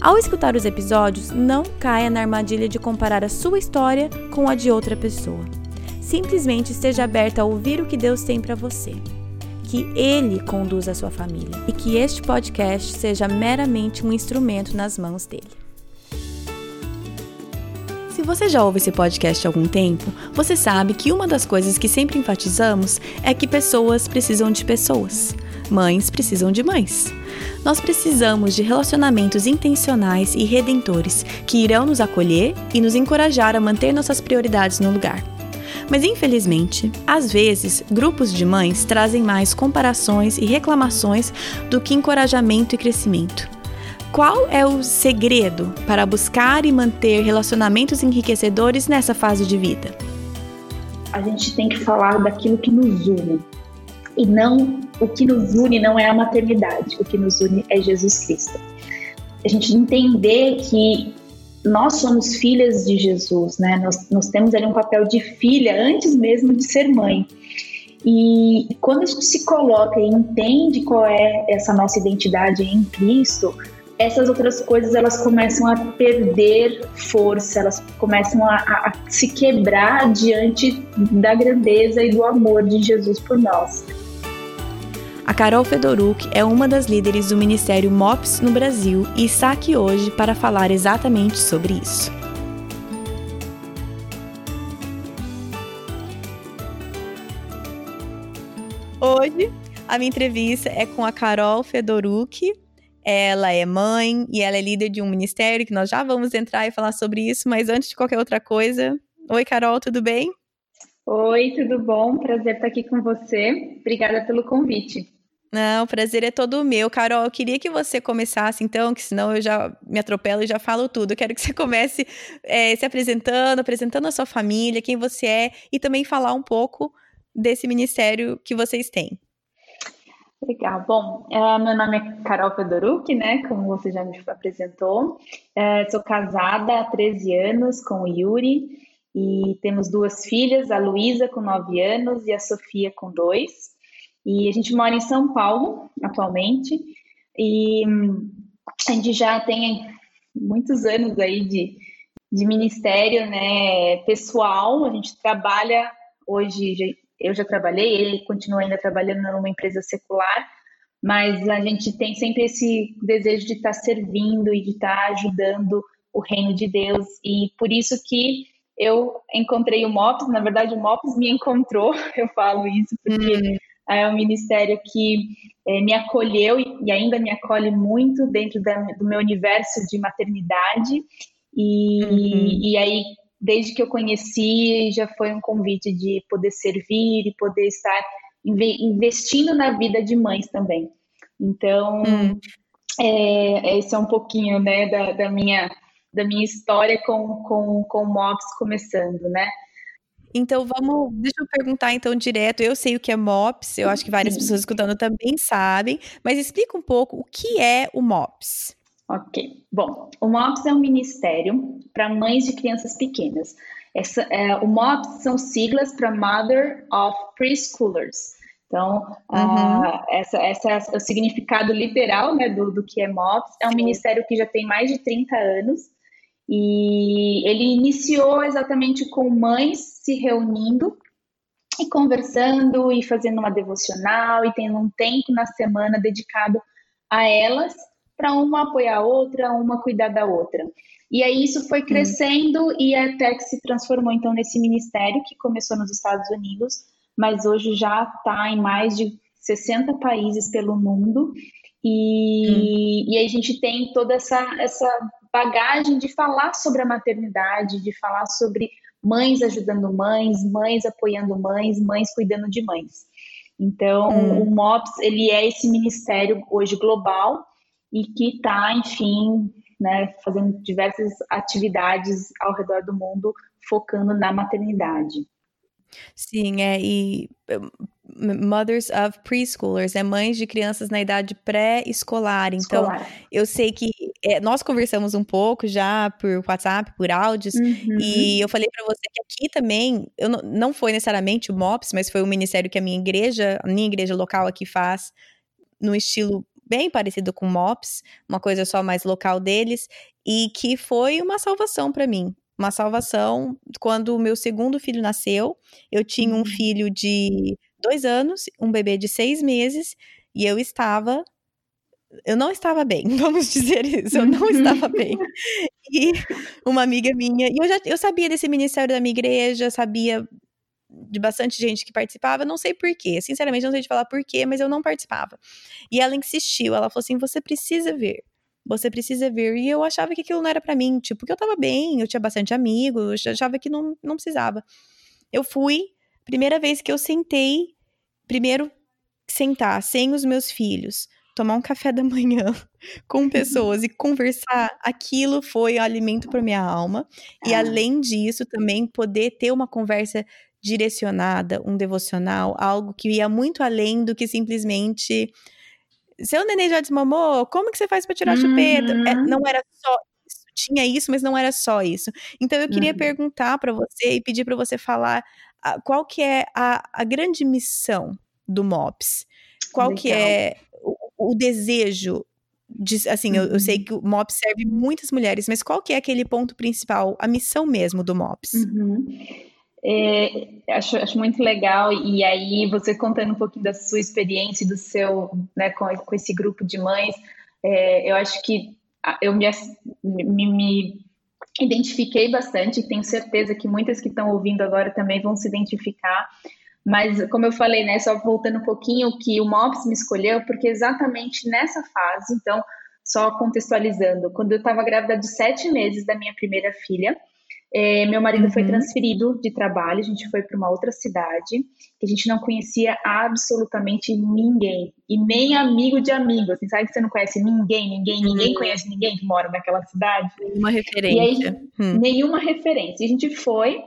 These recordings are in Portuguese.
Ao escutar os episódios, não caia na armadilha de comparar a sua história com a de outra pessoa. Simplesmente esteja aberta a ouvir o que Deus tem para você. Que Ele conduza a sua família e que este podcast seja meramente um instrumento nas mãos dele. Se você já ouve esse podcast há algum tempo, você sabe que uma das coisas que sempre enfatizamos é que pessoas precisam de pessoas. Mães precisam de mães. Nós precisamos de relacionamentos intencionais e redentores que irão nos acolher e nos encorajar a manter nossas prioridades no lugar. Mas infelizmente, às vezes, grupos de mães trazem mais comparações e reclamações do que encorajamento e crescimento. Qual é o segredo para buscar e manter relacionamentos enriquecedores nessa fase de vida? A gente tem que falar daquilo que nos une, e não o que nos une não é a maternidade, o que nos une é Jesus Cristo. A gente entender que nós somos filhas de Jesus, né? Nós, nós temos ali um papel de filha antes mesmo de ser mãe. E quando se coloca e entende qual é essa nossa identidade em Cristo, essas outras coisas elas começam a perder força, elas começam a, a se quebrar diante da grandeza e do amor de Jesus por nós. A Carol Fedoruk é uma das líderes do Ministério MOPS no Brasil e está aqui hoje para falar exatamente sobre isso. Hoje, a minha entrevista é com a Carol Fedoruk. Ela é mãe e ela é líder de um ministério que nós já vamos entrar e falar sobre isso, mas antes de qualquer outra coisa, oi Carol, tudo bem? Oi, tudo bom? Prazer estar aqui com você. Obrigada pelo convite. Não, o prazer é todo meu. Carol, eu queria que você começasse, então, que senão eu já me atropelo e já falo tudo. Eu quero que você comece é, se apresentando, apresentando a sua família, quem você é, e também falar um pouco desse ministério que vocês têm. Legal. Bom, uh, meu nome é Carol Fedoruk, né? Como você já me apresentou. Uh, sou casada há 13 anos com o Yuri e temos duas filhas, a Luísa com 9 anos e a Sofia com 2. E a gente mora em São Paulo atualmente e a gente já tem muitos anos aí de, de ministério, né, pessoal. A gente trabalha hoje, eu já trabalhei, ele continua ainda trabalhando numa empresa secular, mas a gente tem sempre esse desejo de estar servindo e de estar ajudando o reino de Deus e por isso que eu encontrei o MOPS, na verdade o MOPS me encontrou, eu falo isso porque hum é um ministério que é, me acolheu e ainda me acolhe muito dentro da, do meu universo de maternidade. E, uhum. e aí, desde que eu conheci, já foi um convite de poder servir e poder estar investindo na vida de mães também. Então, uhum. é, esse é um pouquinho né, da, da, minha, da minha história com, com, com o MOPS começando, né? Então vamos, deixa eu perguntar então direto. Eu sei o que é MOPS, eu acho que várias pessoas escutando também sabem, mas explica um pouco o que é o MOPS. Ok. Bom, o MOPS é um ministério para mães de crianças pequenas. Essa, é, o MOPS são siglas para Mother of Preschoolers. Então, uhum. uh, essa, essa é o significado literal né, do, do que é MOPS. É um ministério que já tem mais de 30 anos e ele iniciou exatamente com mães se reunindo e conversando e fazendo uma devocional e tendo um tempo na semana dedicado a elas para uma apoiar a outra, uma cuidar da outra. E aí isso foi crescendo hum. e até que se transformou então nesse ministério que começou nos Estados Unidos, mas hoje já está em mais de 60 países pelo mundo. E, hum. e aí a gente tem toda essa, essa bagagem de falar sobre a maternidade, de falar sobre mães ajudando mães, mães apoiando mães, mães cuidando de mães. Então, hum. o MOPS, ele é esse ministério hoje global e que está, enfim, né, fazendo diversas atividades ao redor do mundo, focando na maternidade. Sim, é, e mothers of preschoolers, é mães de crianças na idade pré-escolar. Então, Escolar. eu sei que é, nós conversamos um pouco já por WhatsApp, por áudios, uhum. e eu falei para você que aqui também, eu não, não foi necessariamente o MOPS, mas foi o ministério que a minha igreja, a minha igreja local aqui faz, no estilo bem parecido com o MOPS, uma coisa só mais local deles, e que foi uma salvação para mim uma salvação. Quando o meu segundo filho nasceu, eu tinha um uhum. filho de dois anos, um bebê de seis meses, e eu estava. Eu não estava bem, vamos dizer isso, eu não estava bem. E uma amiga minha, e eu já eu sabia desse ministério da minha igreja, sabia de bastante gente que participava, não sei porquê, sinceramente não sei te falar porquê, mas eu não participava. E ela insistiu, ela falou assim: você precisa ver você precisa ver. E eu achava que aquilo não era para mim, tipo, porque eu tava bem, eu tinha bastante amigos, eu achava que não, não precisava. Eu fui, primeira vez que eu sentei, primeiro sentar sem os meus filhos, tomar um café da manhã com pessoas e conversar, aquilo foi alimento para minha alma. E ah. além disso, também poder ter uma conversa direcionada, um devocional, algo que ia muito além do que simplesmente seu neném já desmamou, como que você faz para tirar uhum. a chupeta? É, uhum. não era só isso, tinha isso, mas não era só isso. Então eu queria uhum. perguntar para você e pedir para você falar uh, qual que é a, a grande missão do MOPS? Qual Legal. que é o, o desejo de, assim, eu, eu, sei uhum. que o MOPS serve muitas mulheres, mas qual que é aquele ponto principal, a missão mesmo do MOPS? Uhum. É, acho, acho muito legal, e aí você contando um pouquinho da sua experiência do seu, né, com, com esse grupo de mães, é, eu acho que eu me, me, me identifiquei bastante, tenho certeza que muitas que estão ouvindo agora também vão se identificar, mas como eu falei, né, só voltando um pouquinho, que o MOPS me escolheu, porque exatamente nessa fase, então, só contextualizando, quando eu estava grávida de sete meses da minha primeira filha, é, meu marido uhum. foi transferido de trabalho, a gente foi para uma outra cidade, que a gente não conhecia absolutamente ninguém, e nem amigo de amigo, assim, sabe que você não conhece ninguém, ninguém, ninguém uhum. conhece ninguém que mora naquela cidade? Nenhuma referência. Aí, hum. Nenhuma referência. E a gente foi,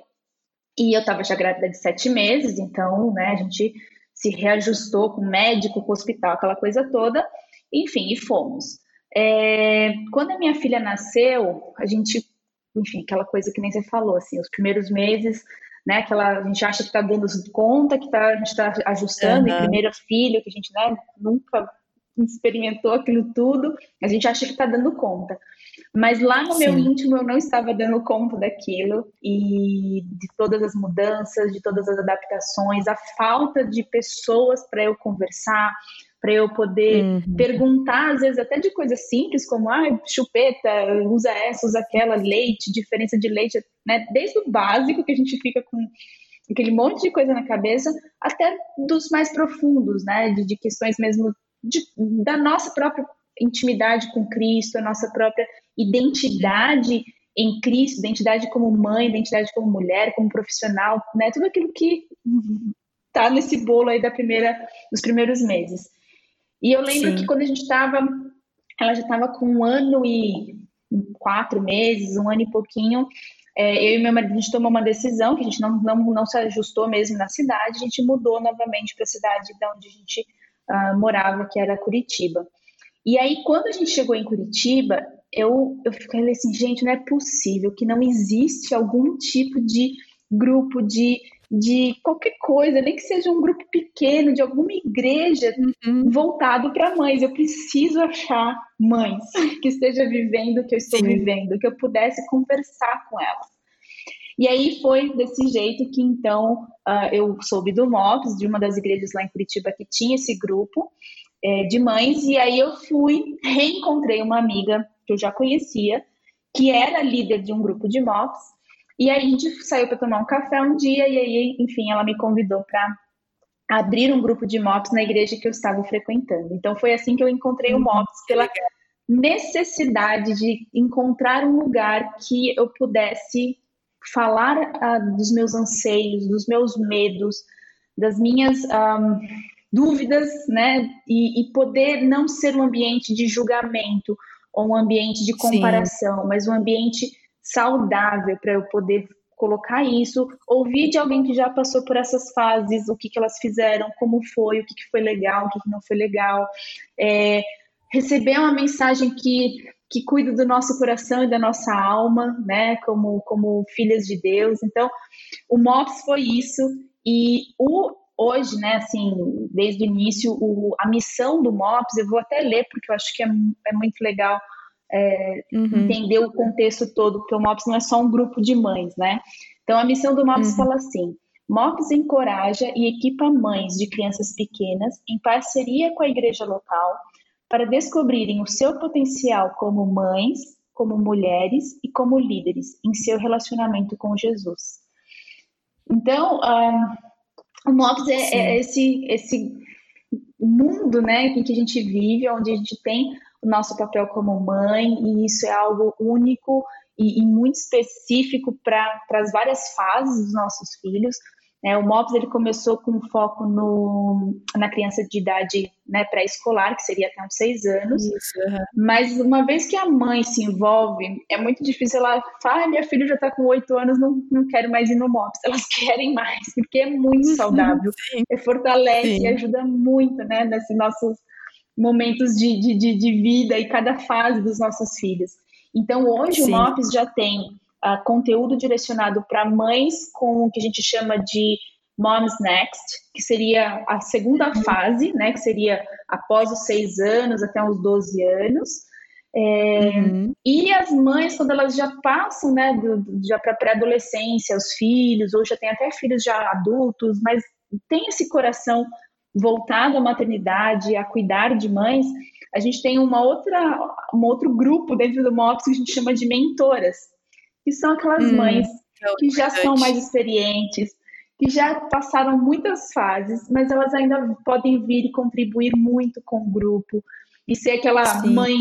e eu estava já grávida de sete meses, então, né, a gente se reajustou com o médico, com o hospital, aquela coisa toda, enfim, e fomos. É, quando a minha filha nasceu, a gente enfim, aquela coisa que nem você falou, assim, os primeiros meses, né, aquela, a gente acha que está dando conta, que tá, a gente está ajustando, uhum. e primeiro filho, que a gente, né, nunca experimentou aquilo tudo, a gente acha que está dando conta. Mas lá no Sim. meu íntimo eu não estava dando conta daquilo e de todas as mudanças, de todas as adaptações, a falta de pessoas para eu conversar, para eu poder uhum. perguntar, às vezes até de coisas simples, como ah, chupeta, usa essa, usa aquela, leite, diferença de leite, né? Desde o básico que a gente fica com aquele monte de coisa na cabeça, até dos mais profundos, né? De, de questões mesmo de, da nossa própria intimidade com Cristo, a nossa própria identidade em Cristo, identidade como mãe, identidade como mulher, como profissional, né? Tudo aquilo que tá nesse bolo aí da primeira, dos primeiros meses. E eu lembro Sim. que quando a gente estava, ela já estava com um ano e quatro meses, um ano e pouquinho, é, eu e meu marido, a gente tomou uma decisão, que a gente não, não, não se ajustou mesmo na cidade, a gente mudou novamente para a cidade de onde a gente uh, morava, que era Curitiba. E aí, quando a gente chegou em Curitiba, eu, eu fiquei assim, gente, não é possível que não existe algum tipo de grupo de de qualquer coisa, nem que seja um grupo pequeno, de alguma igreja uhum. voltado para mães. Eu preciso achar mães que estejam vivendo o que eu estou Sim. vivendo, que eu pudesse conversar com elas. E aí foi desse jeito que então uh, eu soube do MOPS, de uma das igrejas lá em Curitiba que tinha esse grupo é, de mães, e aí eu fui, reencontrei uma amiga que eu já conhecia, que era líder de um grupo de MOPS, e aí a gente saiu para tomar um café um dia e aí, enfim, ela me convidou para abrir um grupo de MOPS na igreja que eu estava frequentando. Então foi assim que eu encontrei o uhum. MOPS pela necessidade de encontrar um lugar que eu pudesse falar uh, dos meus anseios, dos meus medos, das minhas um, dúvidas, né? E, e, poder não ser um ambiente de julgamento, ou um ambiente de comparação, Sim. mas um ambiente saudável para eu poder colocar isso, ouvir de alguém que já passou por essas fases, o que, que elas fizeram, como foi, o que, que foi legal, o que, que não foi legal, é, receber uma mensagem que que cuida do nosso coração e da nossa alma, né, como, como filhas de Deus. Então, o MOPS foi isso, e o, hoje, né, assim, desde o início, o, a missão do MOPS, eu vou até ler, porque eu acho que é, é muito legal é, uhum. entender o contexto todo, porque o MOPS não é só um grupo de mães, né? Então, a missão do MOPS uhum. fala assim, MOPS encoraja e equipa mães de crianças pequenas, em parceria com a igreja local, para descobrirem o seu potencial como mães, como mulheres e como líderes em seu relacionamento com Jesus. Então, uh, o MOPS é, é, esse, esse mundo né, em que a gente vive, onde a gente tem nosso papel como mãe, e isso é algo único e, e muito específico para as várias fases dos nossos filhos. É, o MOPS ele começou com foco no, na criança de idade né, pré-escolar, que seria até uns seis anos. Isso, uhum. Mas uma vez que a mãe se envolve, é muito difícil ela falar, ah, minha filha já está com oito anos, não, não quero mais ir no MOPS. Elas querem mais, porque é muito uhum, saudável. Sim. É, fortalece Sim. e ajuda muito né, nesses nossos momentos de, de, de, de vida e cada fase dos nossos filhos. Então, hoje Sim. o MOPS já tem uh, conteúdo direcionado para mães com o que a gente chama de Moms Next, que seria a segunda uhum. fase, né, que seria após os seis anos até os 12 anos. É, uhum. E as mães, quando elas já passam, né, do, já para pré-adolescência, os filhos, ou já tem até filhos já adultos, mas tem esse coração voltado à maternidade, a cuidar de mães, a gente tem uma outra, um outro grupo dentro do MOPS que a gente chama de mentoras, que são aquelas hum, mães é que já são mais experientes, que já passaram muitas fases, mas elas ainda podem vir e contribuir muito com o grupo e ser aquela Sim. mãe,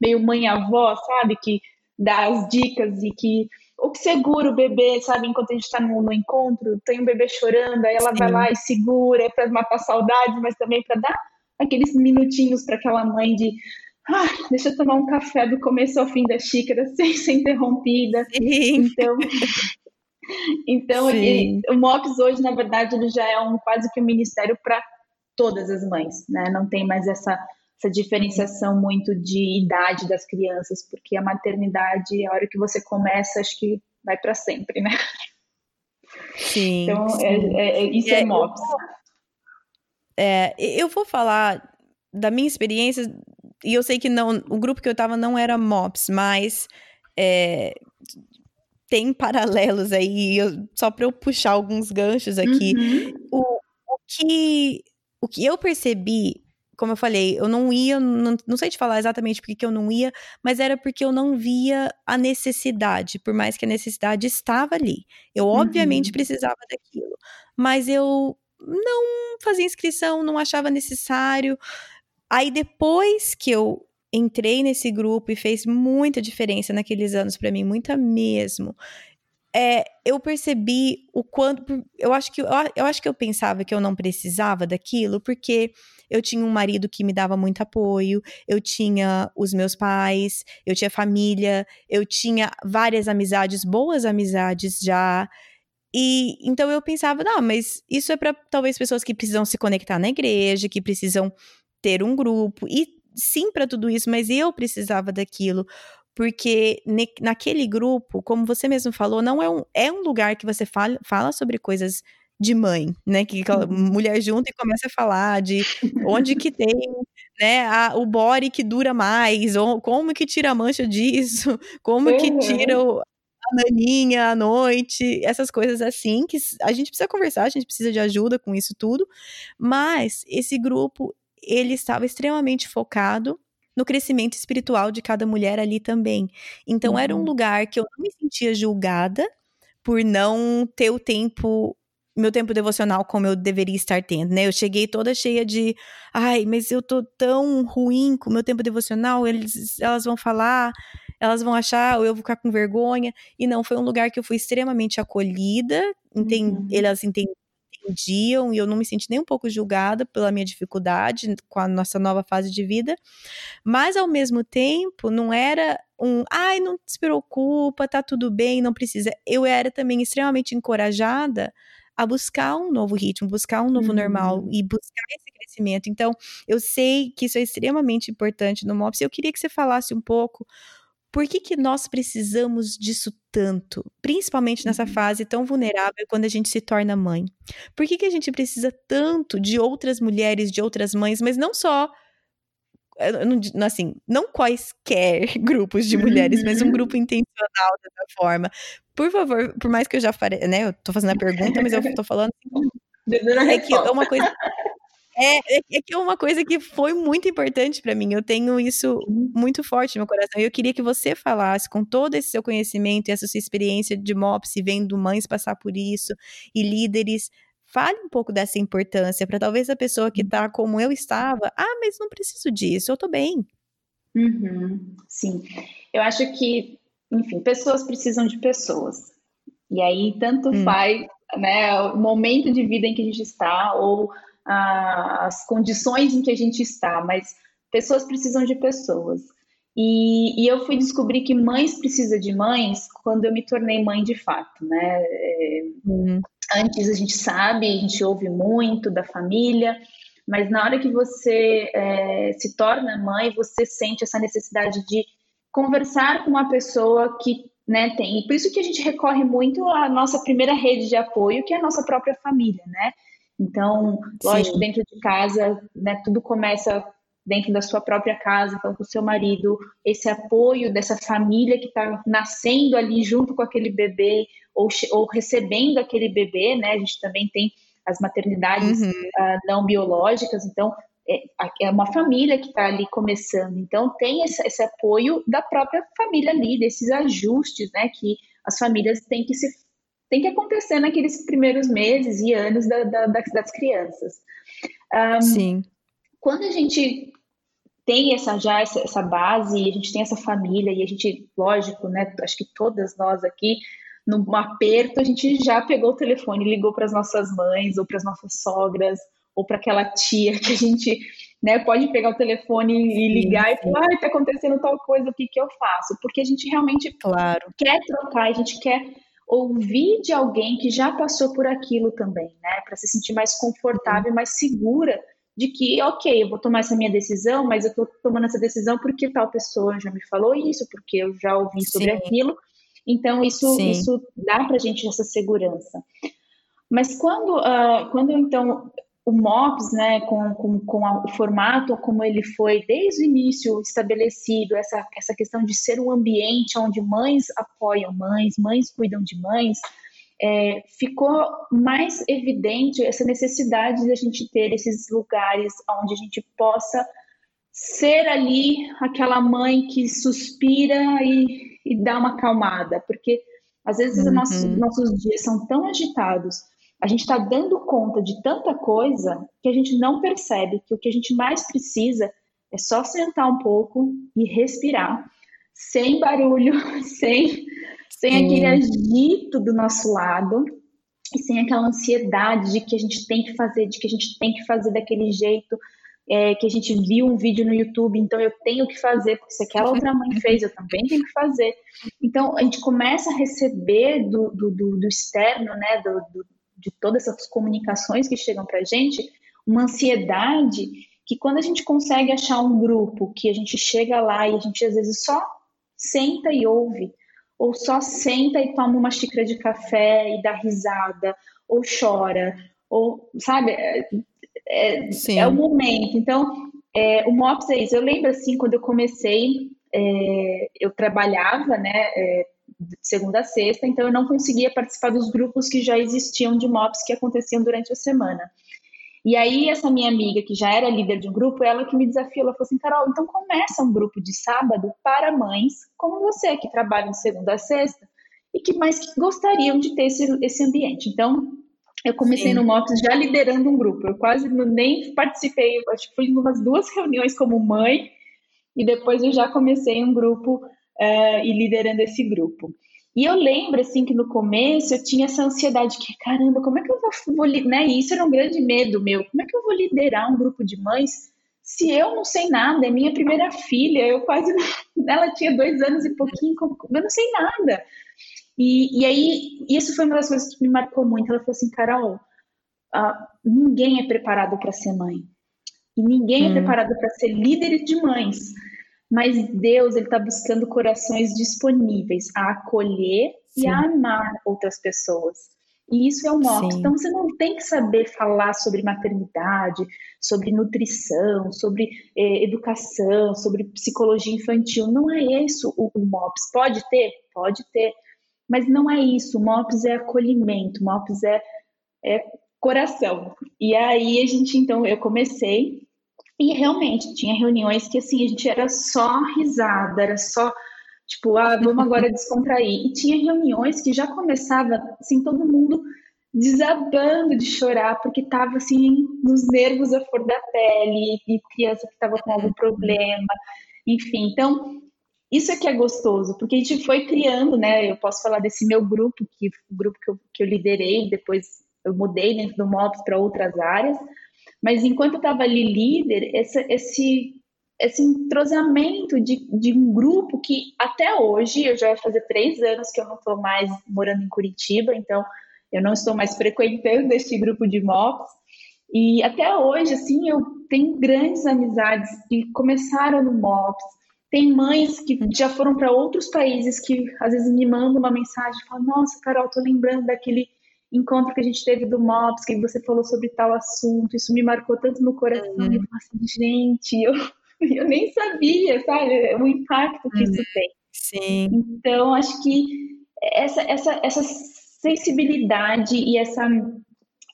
meio mãe-avó, sabe, que dá as dicas e que ou que segura o bebê, sabe, enquanto a gente está no, no, encontro, tem um bebê chorando, aí ela Sim. vai lá e segura, é para matar saudade, mas também para dar aqueles minutinhos para aquela mãe de ah, deixa eu tomar um café do começo ao fim da xícara sem ser interrompida. Sim. Então, então ele, o MOPS hoje, na verdade, ele já é um quase que um ministério para todas as mães, né? Não tem mais essa, essa diferenciação muito de idade das crianças, porque a maternidade, a hora que você começa, acho que vai para sempre, né? Sim. Então, sim. É, é, é, isso é, é MOPS. É, eu vou falar da minha experiência e eu sei que não, o grupo que eu tava não era MOPS, mas é, tem paralelos aí, eu, só para eu puxar alguns ganchos aqui. Uhum. O, o, que, o que eu percebi, como eu falei, eu não ia, não, não sei te falar exatamente porque que eu não ia, mas era porque eu não via a necessidade, por mais que a necessidade estava ali. Eu, uhum. obviamente, precisava daquilo, mas eu não fazia inscrição, não achava necessário. Aí depois que eu entrei nesse grupo e fez muita diferença naqueles anos para mim, muita mesmo. É, eu percebi o quanto. Eu acho, que, eu, eu acho que eu pensava que eu não precisava daquilo, porque eu tinha um marido que me dava muito apoio, eu tinha os meus pais, eu tinha família, eu tinha várias amizades, boas amizades já. E então eu pensava, não, mas isso é para talvez pessoas que precisam se conectar na igreja, que precisam ter um grupo e sim para tudo isso, mas eu precisava daquilo porque ne, naquele grupo, como você mesmo falou, não é um, é um lugar que você fala, fala sobre coisas de mãe, né? Que uhum. mulher junta e começa a falar de onde que tem, né? A, o body que dura mais, ou como que tira a mancha disso, como uhum. que tira o, a naninha à noite, essas coisas assim que a gente precisa conversar, a gente precisa de ajuda com isso tudo. Mas esse grupo ele estava extremamente focado no crescimento espiritual de cada mulher ali também. Então uhum. era um uhum. lugar que eu não me sentia julgada por não ter o tempo meu tempo devocional como eu deveria estar tendo, né? Eu cheguei toda cheia de, ai, mas eu tô tão ruim com o meu tempo devocional, eles, elas vão falar, elas vão achar, ou eu vou ficar com vergonha. E não, foi um lugar que eu fui extremamente acolhida, entend, uhum. elas entenderam entendiam e eu não me senti nem um pouco julgada pela minha dificuldade com a nossa nova fase de vida, mas ao mesmo tempo não era um, ai, não se preocupa, tá tudo bem, não precisa. Eu era também extremamente encorajada a buscar um novo ritmo, buscar um novo uhum. normal e buscar esse crescimento. Então, eu sei que isso é extremamente importante no MOPS. Eu queria que você falasse um pouco por que, que nós precisamos disso tanto, principalmente nessa uhum. fase tão vulnerável quando a gente se torna mãe? Por que, que a gente precisa tanto de outras mulheres, de outras mães, mas não só não, assim, não quaisquer grupos de mulheres, mas um grupo intencional dessa forma. Por favor, por mais que eu já falei, né, eu tô fazendo a pergunta, mas eu tô falando assim, é que é uma coisa é, é, é que é uma coisa que foi muito importante para mim. Eu tenho isso muito forte no meu coração. E eu queria que você falasse, com todo esse seu conhecimento e essa sua experiência de MOPS, vendo mães passar por isso, e líderes, fale um pouco dessa importância para talvez a pessoa que está como eu estava, ah, mas não preciso disso, eu estou bem. Uhum, sim, eu acho que, enfim, pessoas precisam de pessoas. E aí tanto hum. faz, né, o momento de vida em que a gente está ou as condições em que a gente está, mas pessoas precisam de pessoas. E, e, eu fui descobrir que mães precisam de mães quando eu me tornei mãe de fato, né? Uhum. Antes a gente sabe, a gente ouve muito da família, mas na hora que você é, se torna mãe, você sente essa necessidade de conversar com uma pessoa que né, tem. E por isso que a gente recorre muito à nossa primeira rede de apoio, que é a nossa própria família, né? Então, lógico, Sim. dentro de casa, né, tudo começa dentro da sua própria casa, então com o seu marido, esse apoio dessa família que está nascendo ali junto com aquele bebê ou, ou recebendo aquele bebê, né? A gente também tem as maternidades uhum. uh, não biológicas, então é, é uma família que está ali começando, então tem esse, esse, apoio da própria família ali, desses ajustes, né? Que as famílias têm que se tem que acontecer naqueles primeiros meses e anos da, da, das crianças. Um, Sim. Quando a gente tem essa já essa, essa base, a gente tem essa família e a gente, lógico, né? Acho que todas nós aqui num aperto, a gente já pegou o telefone, ligou para as nossas mães ou para as nossas sogras ou para aquela tia que a gente né, pode pegar o telefone e ligar sim, sim. e falar, ah, está acontecendo tal coisa, o que, que eu faço? Porque a gente realmente claro. quer trocar, a gente quer ouvir de alguém que já passou por aquilo também, né? Para se sentir mais confortável, mais segura de que, ok, eu vou tomar essa minha decisão, mas eu estou tomando essa decisão porque tal pessoa já me falou isso, porque eu já ouvi sobre Sim. aquilo. Então, isso, isso dá para a gente essa segurança. Mas quando, uh, quando então o MOPS, né, com, com, com a, o formato como ele foi desde o início estabelecido, essa, essa questão de ser um ambiente onde mães apoiam mães, mães cuidam de mães, é, ficou mais evidente essa necessidade de a gente ter esses lugares onde a gente possa ser ali aquela mãe que suspira e, e dá uma acalmada, porque às vezes uhum. nossos, nossos dias são tão agitados a gente está dando conta de tanta coisa que a gente não percebe que o que a gente mais precisa é só sentar um pouco e respirar, sem barulho, sem, sem aquele agito do nosso lado e sem aquela ansiedade de que a gente tem que fazer, de que a gente tem que fazer daquele jeito, é, que a gente viu um vídeo no YouTube, então eu tenho que fazer, porque se aquela outra mãe fez, eu também tenho que fazer. Então a gente começa a receber do, do, do, do externo, né, do, do de todas essas comunicações que chegam para a gente, uma ansiedade que quando a gente consegue achar um grupo que a gente chega lá e a gente às vezes só senta e ouve, ou só senta e toma uma xícara de café e dá risada, ou chora, ou sabe, é, é, é o momento. Então, é, o MOPS é isso. Eu lembro assim, quando eu comecei, é, eu trabalhava, né, é, segunda a sexta, então eu não conseguia participar dos grupos que já existiam de MOPS que aconteciam durante a semana. E aí, essa minha amiga, que já era líder de um grupo, ela que me desafiou, ela falou assim, Carol, então começa um grupo de sábado para mães como você, que trabalham de segunda a sexta, e que mais que gostariam de ter esse, esse ambiente. Então, eu comecei Sim. no MOPS já liderando um grupo, eu quase nem participei, acho que fui em umas duas reuniões como mãe, e depois eu já comecei um grupo uh, e liderando esse grupo. E eu lembro, assim, que no começo eu tinha essa ansiedade que, caramba, como é que eu vou, vou né? E isso era um grande medo meu. Como é que eu vou liderar um grupo de mães se eu não sei nada? É minha primeira filha, eu quase. Ela tinha dois anos e pouquinho, eu não sei nada. E, e aí, isso foi uma das coisas que me marcou muito. Ela falou assim, Carol, uh, ninguém é preparado para ser mãe. E ninguém é hum. é preparado para ser líder de mães. Mas Deus, ele está buscando corações disponíveis a acolher Sim. e a amar outras pessoas. E isso é um mote. Então você não tem que saber falar sobre maternidade, sobre nutrição, sobre eh, educação, sobre psicologia infantil. Não é isso o, o MOPS. Pode ter? Pode ter. Mas não é isso. O MOPS é acolhimento, o MOPS é, é coração. E aí a gente, então, eu comecei e realmente tinha reuniões que assim a gente era só risada, era só tipo, ah, vamos agora descontrair. E tinha reuniões que já começava assim todo mundo desabando de chorar porque tava assim nos nervos a flor da pele e criança que estava com algum problema, enfim. Então, isso é que é gostoso, porque a gente foi criando, né? Eu posso falar desse meu grupo, que o grupo que eu, que eu liderei, depois eu mudei dentro do MOPS para outras áreas, mas enquanto eu estava ali líder, esse, esse, esse entrosamento de, de um grupo que até hoje, eu já vai fazer três anos que eu não estou mais morando em Curitiba, então eu não estou mais frequentando este grupo de MOPs, e até hoje, assim, eu tenho grandes amizades que começaram no MOPS, tem mães que já foram para outros países que às vezes me mandam uma mensagem e falam, nossa, Carol, tô lembrando daquele encontro que a gente teve do MOPS, que você falou sobre tal assunto, isso me marcou tanto no coração. Uhum. Eu falei assim, gente, eu, eu nem sabia, sabe, o impacto que uhum. isso tem. Sim. Então, acho que essa, essa, essa sensibilidade e essa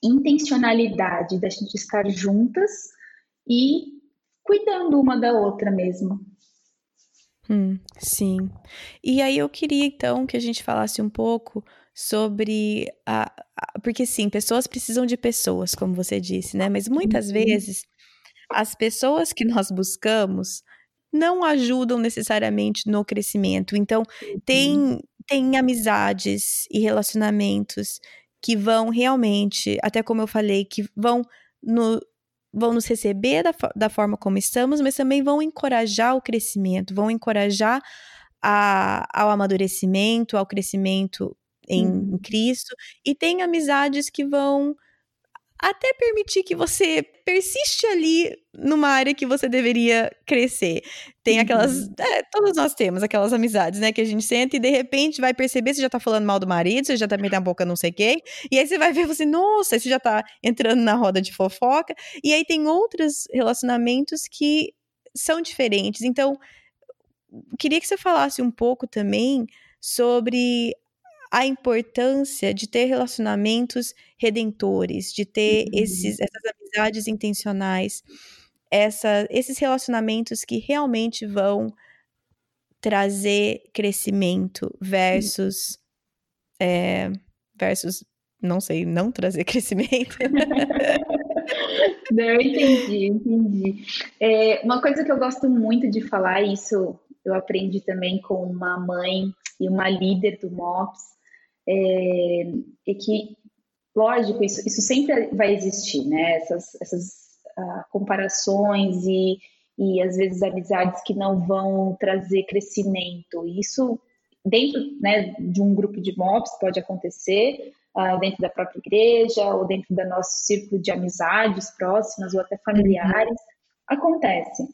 intencionalidade da gente estar juntas e cuidando uma da outra mesmo. Hum, sim. E aí eu queria então que a gente falasse um pouco sobre a, a, porque sim, pessoas precisam de pessoas, como você disse, né? Mas muitas uhum. vezes as pessoas que nós buscamos não ajudam necessariamente no crescimento. Então, uhum. tem tem amizades e relacionamentos que vão realmente, até como eu falei, que vão no, vão nos receber da, da forma como estamos, mas também vão encorajar o crescimento, vão encorajar a, ao amadurecimento, ao crescimento em, uhum. em Cristo, e tem amizades que vão até permitir que você persiste ali numa área que você deveria crescer. Tem aquelas. Uhum. É, todos nós temos aquelas amizades, né? Que a gente sente e de repente vai perceber se já tá falando mal do marido, você já tá metendo a boca não sei quem. E aí você vai ver você, nossa, você já tá entrando na roda de fofoca. E aí tem outros relacionamentos que são diferentes. Então, queria que você falasse um pouco também sobre a importância de ter relacionamentos redentores, de ter uhum. esses, essas amizades intencionais, essa, esses relacionamentos que realmente vão trazer crescimento versus é, versus não sei, não trazer crescimento. não, entendi, entendi. É, uma coisa que eu gosto muito de falar, isso eu aprendi também com uma mãe e uma líder do MOPS, é, é que, lógico, isso, isso sempre vai existir, né? Essas, essas uh, comparações e, e, às vezes, amizades que não vão trazer crescimento. Isso, dentro né, de um grupo de MOPs, pode acontecer, uh, dentro da própria igreja, ou dentro do nosso círculo de amizades próximas, ou até familiares. Uhum. Acontece.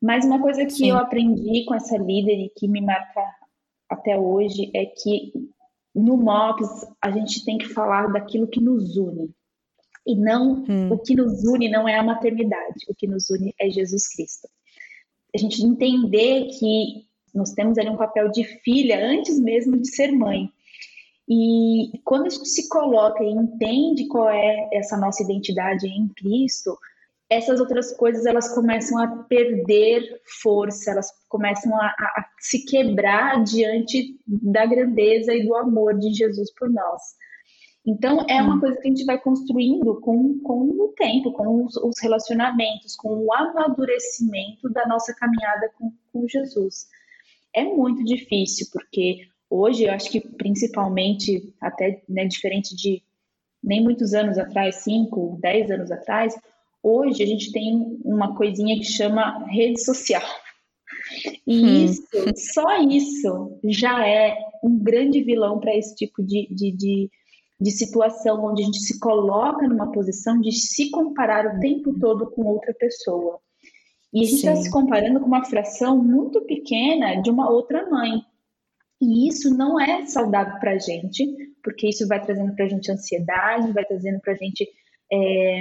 Mas uma coisa que Sim. eu aprendi com essa líder e que me marca até hoje é que no MOPS a gente tem que falar daquilo que nos une. E não hum. o que nos une não é a maternidade, o que nos une é Jesus Cristo. A gente entender que nós temos ali um papel de filha antes mesmo de ser mãe. E quando a gente se coloca e entende qual é essa nossa identidade em Cristo, essas outras coisas elas começam a perder força, elas começam a, a, se quebrar diante da grandeza e do amor de Jesus por nós. Então, é uma hum. coisa que a gente vai construindo com, com o tempo, com os, os relacionamentos, com o amadurecimento da nossa caminhada com, com Jesus. É muito difícil, porque Hoje, eu acho que principalmente, até né, diferente de nem muitos anos atrás, 5, 10 anos atrás, hoje a gente tem uma coisinha que chama rede social. E hum. isso, só isso, já é um grande vilão para esse tipo de, de, de, de, situação, onde a gente se coloca numa posição de se comparar o tempo todo com outra pessoa. E a gente está se comparando com uma fração muito pequena de uma outra mãe. E isso não é saudável para a gente, porque isso vai trazendo para a gente ansiedade, vai trazendo para a gente é,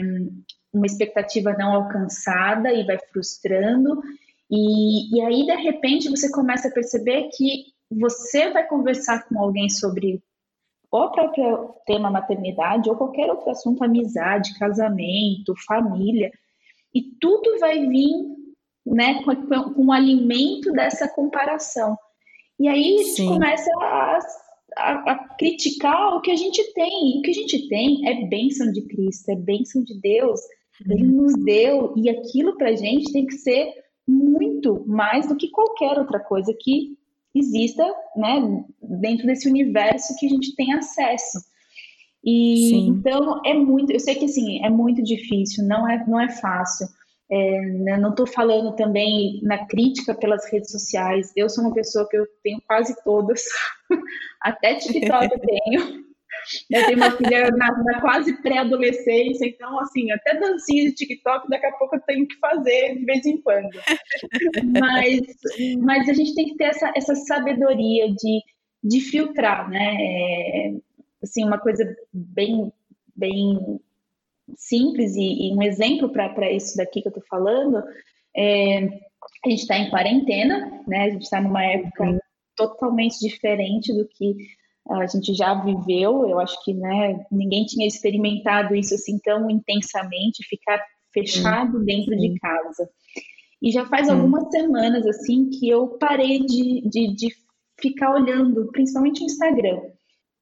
uma expectativa não alcançada e vai frustrando. E, e aí, de repente, você começa a perceber que você vai conversar com alguém sobre o próprio tema maternidade ou qualquer outro assunto, amizade, casamento, família, e tudo vai vir né, com, com o alimento dessa comparação. E aí a gente começa a, a, a, criticar o que a gente tem. E o que a gente tem é bênção de Cristo, é bênção de Deus. Ele uhum. nos deu, e aquilo para a gente tem que ser muito mais do que qualquer outra coisa que exista né, dentro desse universo que a gente tem acesso. E Sim. então é muito, eu sei que assim, é muito difícil, não é, não é fácil. É, né, não estou falando também na crítica pelas redes sociais. Eu sou uma pessoa que eu tenho quase todas, até TikTok eu tenho. Eu tenho uma filha na, na quase pré-adolescência, então, assim, até dancinha de TikTok daqui a pouco eu tenho que fazer de vez em quando. Mas, mas a gente tem que ter essa, essa sabedoria de, de filtrar, né? É, assim, uma coisa bem, bem simples e, e um exemplo para isso daqui que eu estou falando, é, a gente está em quarentena, né? A gente está numa época uhum. totalmente diferente do que a gente já viveu. Eu acho que né, ninguém tinha experimentado isso assim tão intensamente, ficar fechado dentro de casa. E já faz algumas semanas assim que eu parei de, de, de ficar olhando, principalmente o Instagram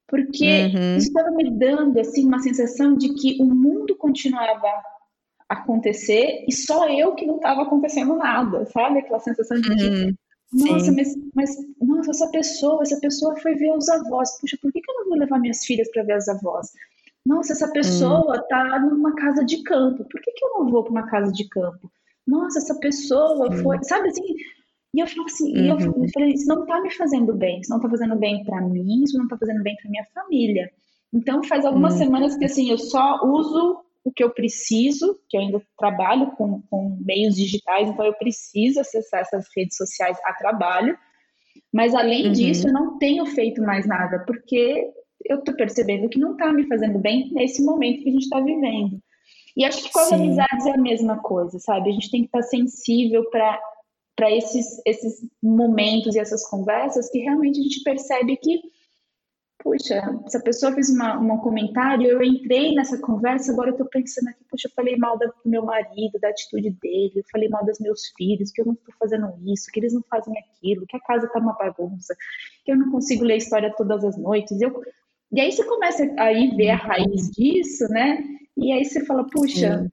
porque uhum. isso estava me dando assim uma sensação de que o mundo continuava a acontecer e só eu que não estava acontecendo nada, sabe? Aquela sensação de uhum. Nossa, mas, mas, nossa, essa pessoa, essa pessoa foi ver os avós. Puxa, por que, que eu não vou levar minhas filhas para ver os avós? Nossa, essa pessoa está uhum. numa casa de campo. Por que, que eu não vou para uma casa de campo? Nossa, essa pessoa foi, sabe assim, e eu falo assim, uhum. eu falei, isso não tá me fazendo bem, isso não tá fazendo bem para mim, isso não tá fazendo bem para minha família. Então faz algumas uhum. semanas que assim, eu só uso o que eu preciso, que eu ainda trabalho com, com meios digitais, então eu preciso acessar essas redes sociais a trabalho. Mas além uhum. disso, eu não tenho feito mais nada, porque eu tô percebendo que não tá me fazendo bem nesse momento que a gente está vivendo. E acho que com as Sim. amizades é a mesma coisa, sabe? A gente tem que estar tá sensível para para esses, esses momentos e essas conversas que realmente a gente percebe que, puxa, se a pessoa fez uma, um comentário, eu entrei nessa conversa, agora eu estou pensando aqui, puxa, eu falei mal do meu marido, da atitude dele, eu falei mal dos meus filhos, que eu não estou fazendo isso, que eles não fazem aquilo, que a casa está uma bagunça, que eu não consigo ler a história todas as noites. Eu, e aí você começa a ir ver a raiz disso, né? E aí você fala, puxa, Sim.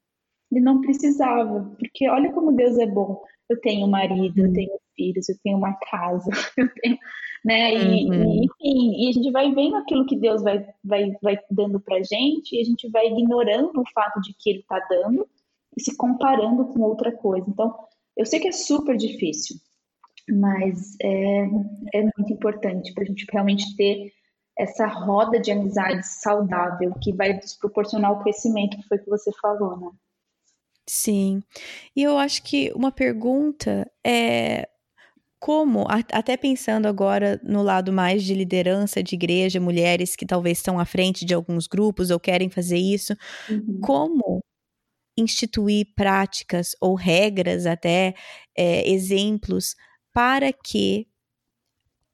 ele não precisava, porque olha como Deus é bom eu tenho marido, eu uhum. tenho filhos, eu tenho uma casa, eu tenho, né? E, uhum. e, enfim, e a gente vai vendo aquilo que Deus vai, vai, vai dando pra gente e a gente vai ignorando o fato de que ele tá dando e se comparando com outra coisa. Então, eu sei que é super difícil, mas é, é muito importante para a gente realmente ter essa roda de amizade saudável que vai nos proporcionar o crescimento que foi que você falou, né? Sim. E eu acho que uma pergunta é como, até pensando agora no lado mais de liderança de igreja, mulheres que talvez estão à frente de alguns grupos ou querem fazer isso, uhum. como instituir práticas ou regras, até é, exemplos, para que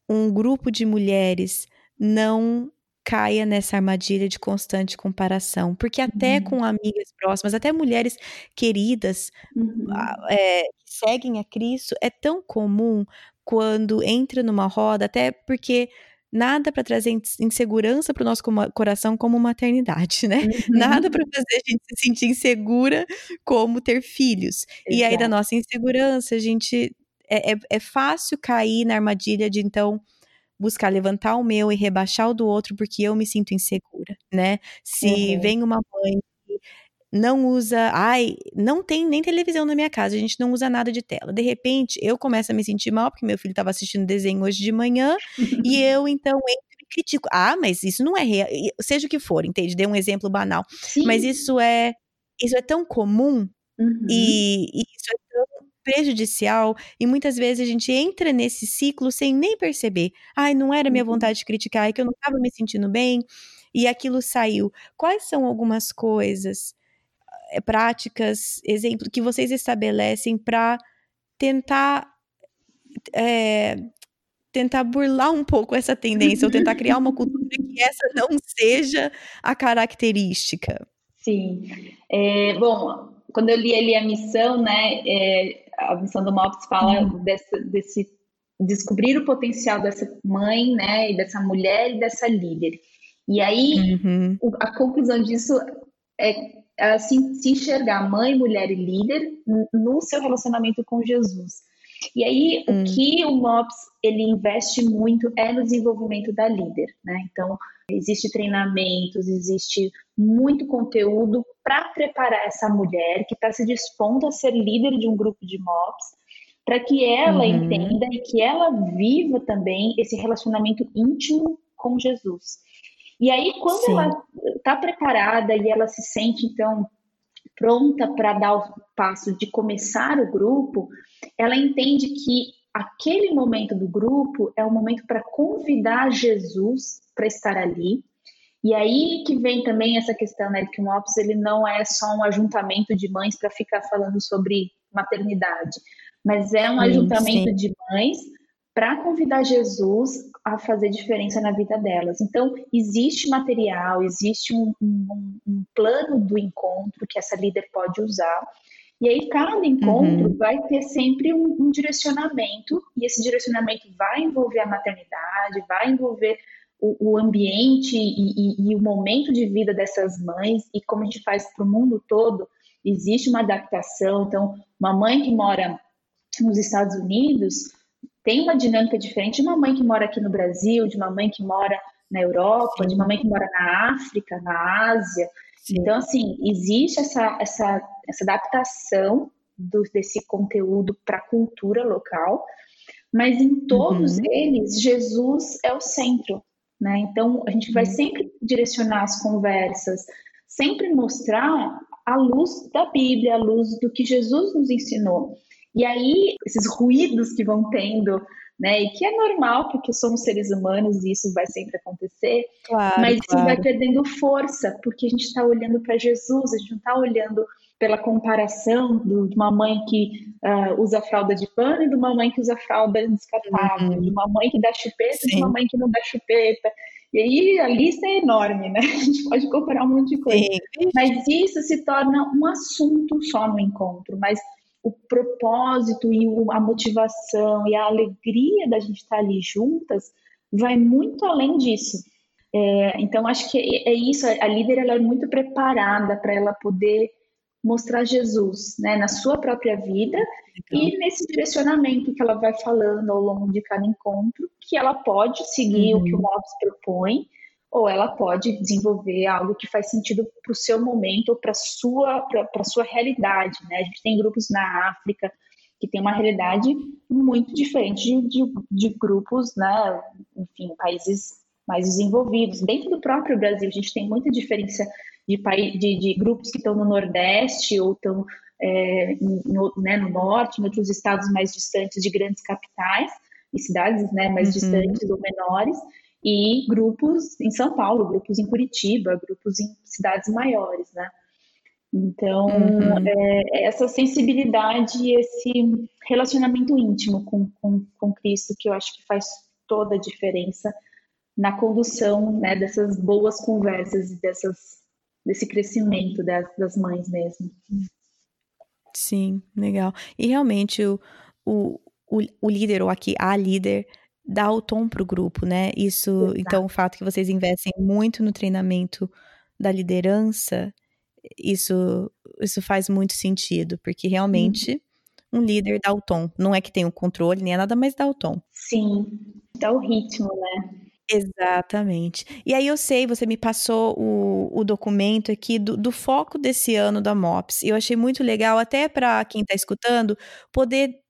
um grupo de mulheres não caia nessa armadilha de constante comparação. Porque até uhum. com amigas próximas, até mulheres queridas uhum. é, que seguem a Cristo, é tão comum quando entra numa roda, até porque nada para trazer insegurança para o nosso coração como maternidade, né? Uhum. Nada para fazer a gente se sentir insegura como ter filhos. Exato. E aí, da nossa insegurança, a gente. É, é, é fácil cair na armadilha de então buscar levantar o meu e rebaixar o do outro porque eu me sinto insegura, né? Se uhum. vem uma mãe não usa, ai, não tem nem televisão na minha casa, a gente não usa nada de tela. De repente, eu começo a me sentir mal porque meu filho estava assistindo desenho hoje de manhã e eu então entro e critico. Ah, mas isso não é real, seja o que for, entende? Dei um exemplo banal, Sim. mas isso é isso é tão comum uhum. e, e isso é tão prejudicial e muitas vezes a gente entra nesse ciclo sem nem perceber. Ai, não era minha uhum. vontade de criticar, é que eu não estava me sentindo bem e aquilo saiu. Quais são algumas coisas eh, práticas, exemplo que vocês estabelecem para tentar é, tentar burlar um pouco essa tendência ou tentar criar uma cultura que essa não seja a característica? Sim. É, bom, quando eu li ali a missão, né, é, a missão do MOPS fala uhum. desse, desse descobrir o potencial dessa mãe, né, e dessa mulher e dessa líder. E aí, uhum. a conclusão disso é assim, se enxergar mãe, mulher e líder no seu relacionamento com Jesus. E aí, hum. o que o MOPS ele investe muito é no desenvolvimento da líder, né? Então, existe treinamentos, existe muito conteúdo para preparar essa mulher que está se dispondo a ser líder de um grupo de MOPS, para que ela uhum. entenda e que ela viva também esse relacionamento íntimo com Jesus. E aí, quando Sim. ela está preparada e ela se sente, então, pronta para dar o passo de começar o grupo, ela entende que aquele momento do grupo é o momento para convidar Jesus para estar ali. E aí que vem também essa questão, né, que o MOPS ele não é só um ajuntamento de mães para ficar falando sobre maternidade, mas é um sim, ajuntamento sim. de mães para convidar Jesus a fazer diferença na vida delas. Então, existe material, existe um, um, um plano do encontro que essa líder pode usar. E aí, cada encontro uhum. vai ter sempre um, um, direcionamento, e esse direcionamento vai envolver a maternidade, vai envolver o, o ambiente e, e, e, o momento de vida dessas mães, e como a gente faz para o mundo todo, existe uma adaptação. Então, uma mãe que mora nos Estados Unidos tem uma dinâmica diferente de uma mãe que mora aqui no Brasil, de uma mãe que mora na Europa, de uma mãe que mora na África, na Ásia. Sim. Então, assim, existe essa, essa, essa adaptação do, desse conteúdo para a cultura local, mas em todos uhum. eles, Jesus é o centro. Né? Então, a gente vai uhum. sempre direcionar as conversas, sempre mostrar a luz da Bíblia, a luz do que Jesus nos ensinou. E aí, esses ruídos que vão tendo, né, e que é normal, porque somos seres humanos e isso vai sempre acontecer, claro, mas claro. isso vai perdendo força, porque a gente está olhando para Jesus, a gente não está olhando pela comparação do, de uma mãe que uh, usa fralda de pano e de uma mãe que usa fralda descartável, uhum. de uma mãe que dá chupeta e de uma mãe que não dá chupeta. E aí a lista é enorme, né? A gente pode comparar um monte de coisa. Sim. Mas isso se torna um assunto só no encontro. Mas o propósito e a motivação e a alegria da gente estar ali juntas vai muito além disso. É, então, acho que é, isso. A líder ela é muito preparada para ela poder mostrar Jesus né, na sua própria vida então. e nesse direcionamento que ela vai falando ao longo de cada encontro, que ela pode seguir uhum. o que o uhum. Mops propõe, ou ela pode desenvolver algo que faz sentido para o seu momento ou para a sua, sua realidade. Né? A gente tem grupos na África que tem uma realidade muito diferente de, de, de grupos, né? enfim, países mais desenvolvidos. Dentro do próprio Brasil, a gente tem muita diferença de, de, de grupos que estão no Nordeste ou estão é, no, né, no Norte, em outros estados mais distantes de grandes capitais e cidades né, mais uhum. distantes ou menores e grupos em São Paulo, grupos em Curitiba, grupos em cidades maiores, né? Então, uhum. é, essa sensibilidade e esse relacionamento íntimo com, com, com Cristo que eu acho que faz toda a diferença na condução né, dessas boas conversas e dessas, desse crescimento das, das mães mesmo. Sim, legal. E realmente o, o, o líder, ou aqui a líder, dá o tom para o grupo, né? Isso, Exato. então, o fato que vocês investem muito no treinamento da liderança, isso, isso faz muito sentido, porque realmente uhum. um líder dá o tom. Não é que tem o controle, nem é nada, mas dá o tom. Sim, dá o ritmo, né? Exatamente. E aí eu sei, você me passou o, o documento aqui do, do foco desse ano da MOPS. Eu achei muito legal, até para quem está escutando, poder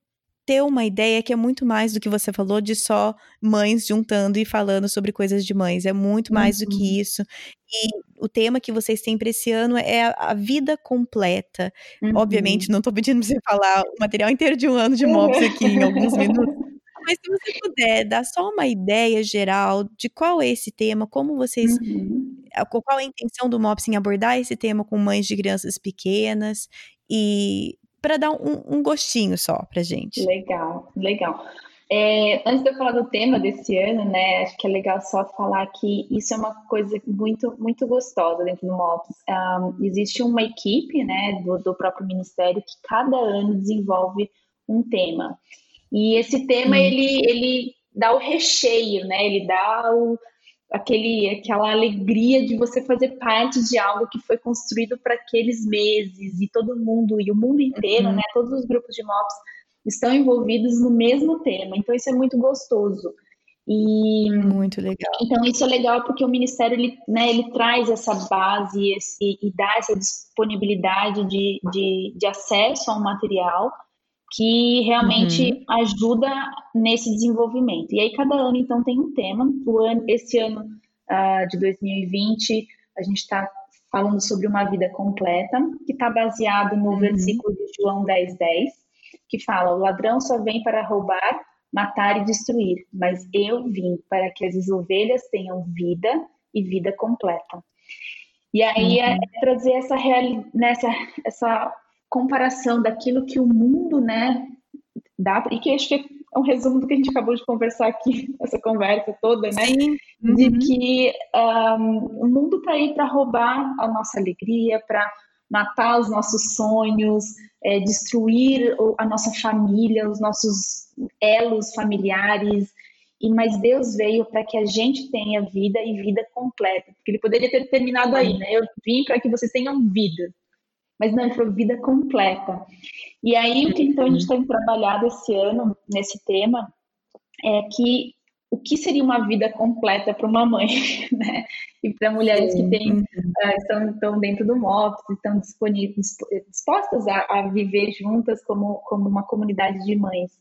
ter uma ideia que é muito mais do que você falou de só mães juntando e falando sobre coisas de mães. É muito mais uhum. do que uhum. isso. E o tema que vocês têm para esse ano é a, a vida completa. Uhum. Obviamente, não estou pedindo para você falar o material inteiro de um ano de MOPS aqui em alguns minutos. Mas se você puder dar só uma ideia geral de qual é esse tema, como vocês. Uhum. Qual é a intenção do MOPS em abordar esse tema com mães de crianças pequenas e para dar um, um, gostinho só pra gente. Legal, legal. É, antes de eu falar do tema desse ano, né, acho que é legal só falar que isso é uma coisa muito, muito gostosa dentro do MOPS. Um, existe uma equipe, né, do, do, próprio Ministério que cada ano desenvolve um tema. E esse tema, hum. ele, ele dá o recheio, né, ele dá o, aquele, aquela alegria de você fazer parte de algo que foi construído para aqueles meses e todo mundo e o mundo inteiro, uhum. né? Todos os grupos de MOPS estão envolvidos no mesmo tema. Então isso é muito gostoso. E muito legal. Então isso é legal porque o ministério ele, né, ele traz essa base esse, e dá essa disponibilidade de, de, de acesso ao material que realmente uhum. ajuda nesse desenvolvimento. E aí cada ano então tem um tema. O ano, esse ano uh, de 2020 a gente está falando sobre uma vida completa, que está baseado no uhum. versículo de João 10:10, 10, que fala: o ladrão só vem para roubar, matar e destruir, mas eu vim para que as ovelhas tenham vida e vida completa. E aí é uhum. é trazer essa, real, nessa, essa comparação daquilo que o mundo, né, dá, e que acho que é um resumo do que a gente acabou de conversar aqui, essa conversa toda, né? Sim. Uhum. De que um, o mundo está aí para roubar a nossa alegria, para matar os nossos sonhos, é, destruir a nossa família, os nossos elos familiares. E mas Deus veio para que a gente tenha vida e vida completa, porque Ele poderia ter terminado aí, né? Eu vim para que vocês tenham vida mas não, ele falou vida completa. E aí, o que então a gente tem trabalhado esse ano nesse tema é que o que seria uma vida completa para uma mãe, né? E para mulheres que têm, uh, estão, estão dentro do MOPS, estão disponíveis, dispostas a, a, viver juntas como, como uma comunidade de mães.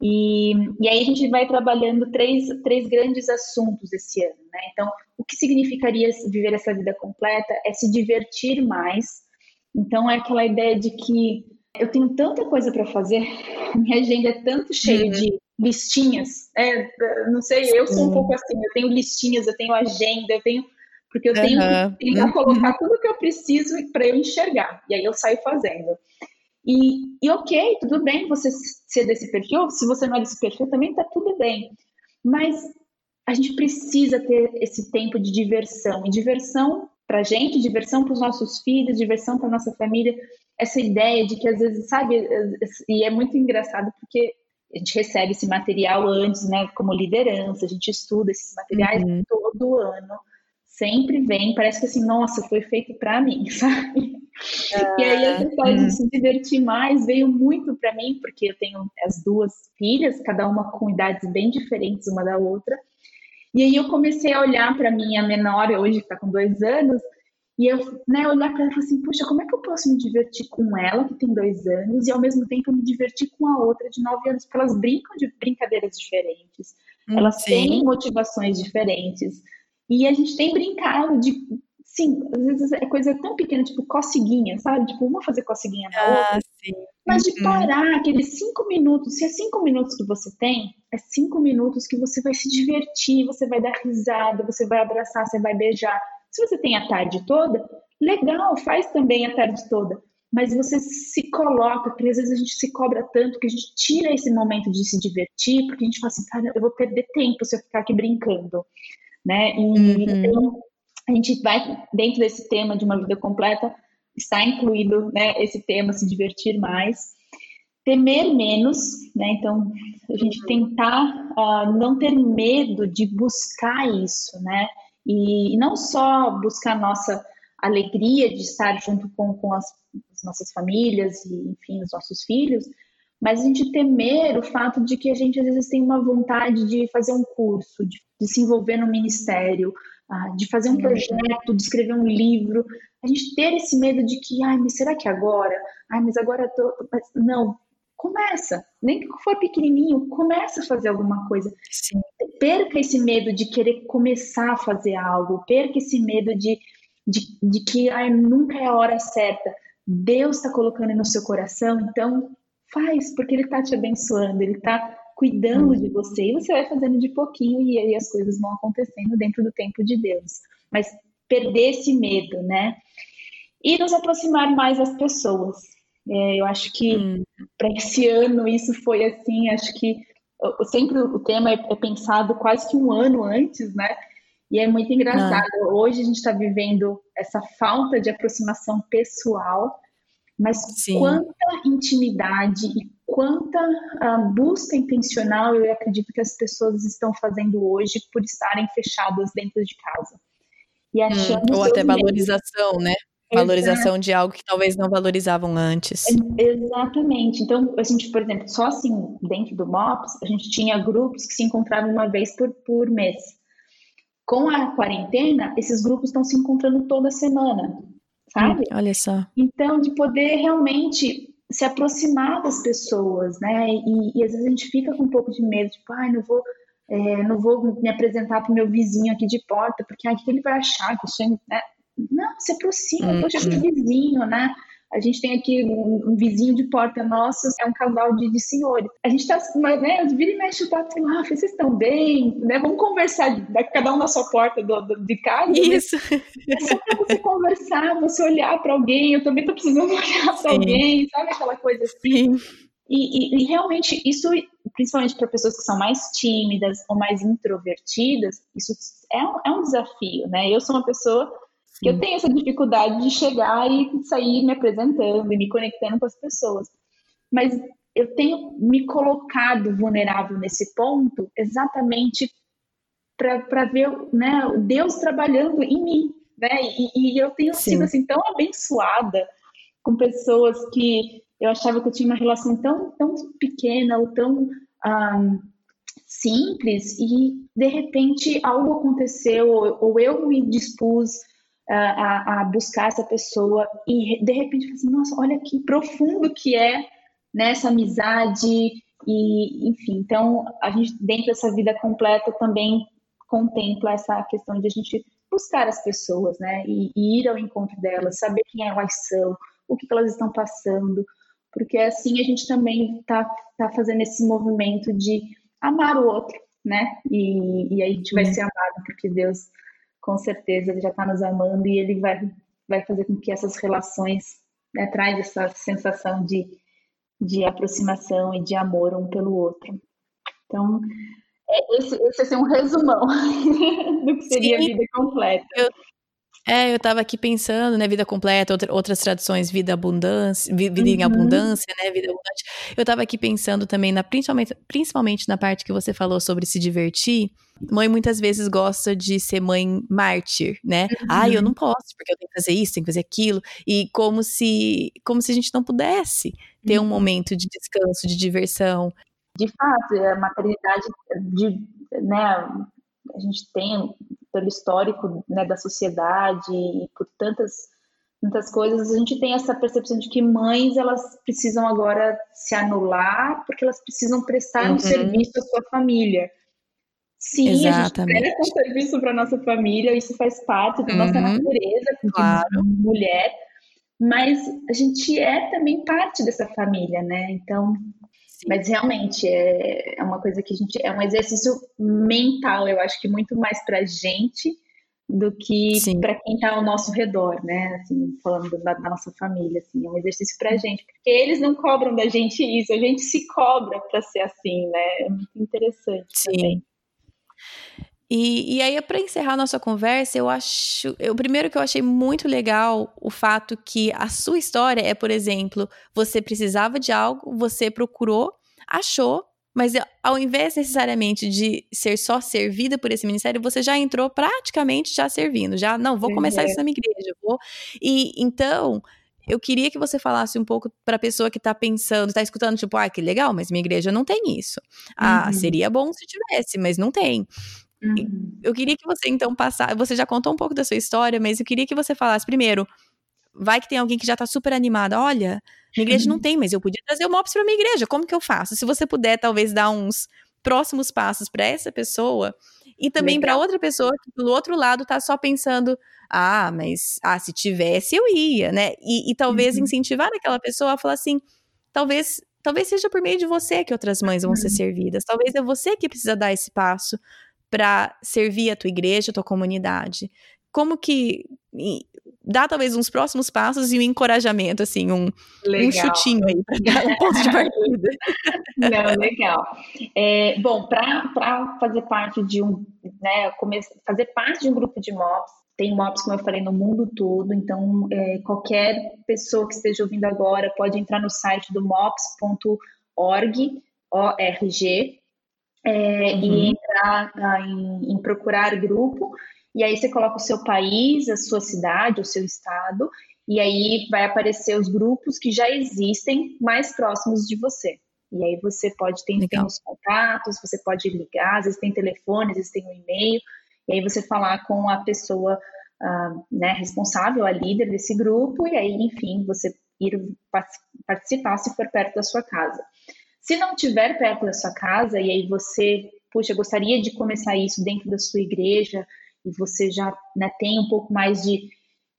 E, e aí a gente vai trabalhando três, três grandes assuntos esse ano, né? Então, o que significaria viver essa vida completa é se divertir mais, então é aquela ideia de que eu tenho tanta coisa para fazer, minha agenda é tanto cheia uhum. de listinhas. É, não sei, eu sou um pouco assim, eu tenho listinhas, eu tenho agenda, eu tenho porque eu tenho uhum. que tentar colocar tudo que eu preciso para eu enxergar. E aí eu saio fazendo. E, e ok, tudo bem você ser desse perfil, se você não é desse perfil, também tá tudo bem. Mas a gente precisa ter esse tempo de diversão. E diversão para a gente, diversão para os nossos filhos, diversão para nossa família. Essa ideia de que às vezes, sabe, e é muito engraçado porque a gente recebe esse material antes, né, como liderança, a gente estuda esses materiais uhum. todo ano, sempre vem, parece que assim, nossa, foi feito para mim, sabe? e aí essa história de se divertir mais veio muito para mim, porque eu tenho as duas filhas, cada uma com idades bem diferentes uma da outra, e aí eu comecei a olhar para minha menor, hoje está com dois anos, e eu né, olhar para ela e falar assim, puxa, como é que eu posso me divertir com ela, que tem dois anos, e ao mesmo tempo me divertir com a outra de nove anos, porque elas brincam de brincadeiras diferentes, hum, elas sim. têm motivações diferentes. E a gente tem brincado de Sim, às vezes é coisa tão pequena, tipo coceguinha, sabe? Tipo, uma fazer coceguinha na ah, outra. Sim. Mas de uhum. parar aqueles cinco minutos, se é cinco minutos que você tem, é cinco minutos que você vai se divertir, você vai dar risada, você vai abraçar, você vai beijar. Se você tem a tarde toda, legal, faz também a tarde toda. Mas você se coloca, porque às vezes a gente se cobra tanto que a gente tira esse momento de se divertir, porque a gente fala assim, cara, eu vou perder tempo se eu ficar aqui brincando. Né? E, uhum. então, a gente vai, dentro desse tema de uma vida completa, está incluído né, esse tema, se divertir mais, temer menos, né? Então, a gente tentar uh, não ter medo de buscar isso, né? E, e, não só buscar a nossa alegria de estar junto com, com as, as nossas famílias e, enfim, os nossos filhos, mas a gente temer o fato de que a gente às vezes tem uma vontade de fazer um curso, de, de se envolver no ministério, de fazer um projeto, de escrever um livro, a gente ter esse medo de que, ai, mas será que agora? Ai, mas agora eu tô. Mas, não, começa. Nem que for pequenininho, começa a fazer alguma coisa. Sim. Perca esse medo de querer começar a fazer algo, perca esse medo de, de, de que ai, nunca é a hora certa. Deus está colocando no seu coração, então faz, porque Ele está te abençoando, Ele está cuidando de você e você vai fazendo de pouquinho e aí as coisas vão acontecendo dentro do tempo de Deus. Mas perder esse medo, né? E nos aproximar mais das pessoas. É, eu acho que hum. para esse ano isso foi assim, acho que sempre o tema é, é, pensado quase que um ano antes, né? E é muito engraçado. Ah. Hoje a gente está vivendo essa falta de aproximação pessoal, mas Sim. quanta intimidade e quanta uh, busca intencional eu acredito que as pessoas estão fazendo hoje por estarem fechadas dentro de casa. E hum, ou até valorização, né? Valorização Exato. de algo que talvez não valorizavam antes. Exatamente. Então, a gente, por exemplo, só assim, dentro do MOPS, a gente tinha grupos que se encontravam uma vez por, por mês. Com a quarentena, esses grupos estão se encontrando toda semana, sabe? Hum, olha só. Então, de poder realmente se aproximar das pessoas, né? E, e às vezes a gente fica com um pouco de medo, tipo, ai, não vou é, não vou me apresentar para o meu vizinho aqui de porta, porque ah, o que ele vai achar? Que eu sou, né? Não, se aproxima, uhum. poxa, vizinho, né? A gente tem aqui um, um, vizinho de porta nosso, é um casal de, de senhores. A gente tá, né, vira e mexe o papo, ah, vocês estão bem, né? Vamos conversar, cada um na sua porta do, do de casa. Né? Isso. Né? É só para você conversar, você olhar para alguém, eu também tô precisando olhar para alguém, sabe aquela coisa assim? Sim. E, e, e realmente, isso, principalmente para pessoas que são mais tímidas ou mais introvertidas, isso é um, é um desafio, né? Eu sou uma pessoa que eu tenho essa dificuldade de chegar e sair me apresentando e me conectando com as pessoas. Mas eu tenho me colocado vulnerável nesse ponto exatamente para ver né, Deus trabalhando em mim. Né? E, e eu tenho Sim. sido assim, tão abençoada com pessoas que eu achava que eu tinha uma relação tão, tão pequena ou tão um, simples e de repente algo aconteceu ou, ou eu me dispus a, a, buscar essa pessoa e de repente assim, nossa, olha que profundo que é nessa né, amizade e enfim, então a gente dentro dessa vida completa também contempla essa questão de a gente buscar as pessoas, né, e, e ir ao encontro delas, saber quem elas são, o que elas estão passando, porque assim a gente também está tá fazendo esse movimento de amar o outro, né? E, e aí a gente vai ser amado, porque Deus, com certeza, ele já está nos amando e ele vai, vai fazer com que essas relações né, traz essa sensação de, de aproximação e de amor um pelo outro. Então, é, esse, esse é assim, um resumão do que seria Sim. a vida completa. Eu, é, eu estava aqui pensando, né, vida completa, outra, outras traduções, vida abundância, vida uhum. em abundância, né, vida abundante. Eu estava aqui pensando também, na, principalmente, principalmente na parte que você falou sobre se divertir. Mãe muitas vezes gosta de ser mãe mártir, né? Uhum. Ah, eu não posso, porque eu tenho que fazer isso, tenho que fazer aquilo. E como se, como se a gente não pudesse ter uhum. um momento de descanso, de diversão. De fato, a maternidade de, né, a gente tem pelo histórico né, da sociedade e por tantas tantas coisas, a gente tem essa percepção de que mães elas precisam agora se anular porque elas precisam prestar uhum. um serviço à sua família. Sim, Exatamente. a gente presta um serviço para nossa família, isso faz parte da uhum. nossa natureza claro. mulher, mas a gente é também parte dessa família, né? Então, mas realmente é, é uma coisa que a gente. É um exercício mental, eu acho que muito mais para a gente do que para quem está ao nosso redor, né? Assim, falando da, da, nossa família, assim, é um exercício para a gente, porque eles não cobram da gente isso, a gente se cobra para ser assim, né? É muito interessante Sim. também. E, e aí, para encerrar a nossa conversa, eu acho. Eu, primeiro que eu achei muito legal o fato que a sua história é, por exemplo, você precisava de algo, você procurou, achou, mas ao invés necessariamente de ser só servida por esse ministério, você já entrou praticamente já servindo, já não vou começar isso na minha igreja, vou. E então eu queria que você falasse um pouco para a pessoa que está pensando, está escutando, tipo, ah, que legal, mas minha igreja não tem isso. Ah, uhum. seria bom se tivesse, mas não tem. Uhum. Eu queria que você então passasse. Você já contou um pouco da sua história, mas eu queria que você falasse primeiro. Vai que tem alguém que já está super animada. Olha, minha igreja uhum. não tem, mas eu podia trazer o MOPS para minha igreja. Como que eu faço? Se você puder, talvez, dar uns próximos passos para essa pessoa e também para outra pessoa que do outro lado está só pensando, ah, mas ah, se tivesse eu ia, né? E, e talvez uhum. incentivar aquela pessoa a falar assim, talvez talvez seja por meio de você que outras mães vão uhum. ser servidas, talvez é você que precisa dar esse passo para servir a tua igreja, a tua comunidade. Como que dá talvez uns próximos passos e um encorajamento, assim, um, um chutinho aí para dar um ponto de partida. Não, legal. É, bom, para fazer parte de um, né, fazer parte de um grupo de MOPs, tem MOPs, como eu falei, no mundo todo, então é, qualquer pessoa que esteja ouvindo agora pode entrar no site do mops.org, O-R-G, é, uhum. e entrar ah, em, em procurar grupo, e aí você coloca o seu país, a sua cidade, o seu estado, e aí vai aparecer os grupos que já existem mais próximos de você. E aí você pode ter, ter os contatos, você pode ligar, às vezes tem telefone, às vezes tem um e-mail, e aí você falar com a pessoa uh, né, responsável, a líder desse grupo, e aí, enfim, você ir participar se for perto da sua casa. Se não tiver perto da sua casa, e aí você, puxa, gostaria de começar isso dentro da sua igreja, e você já né, tem um pouco mais de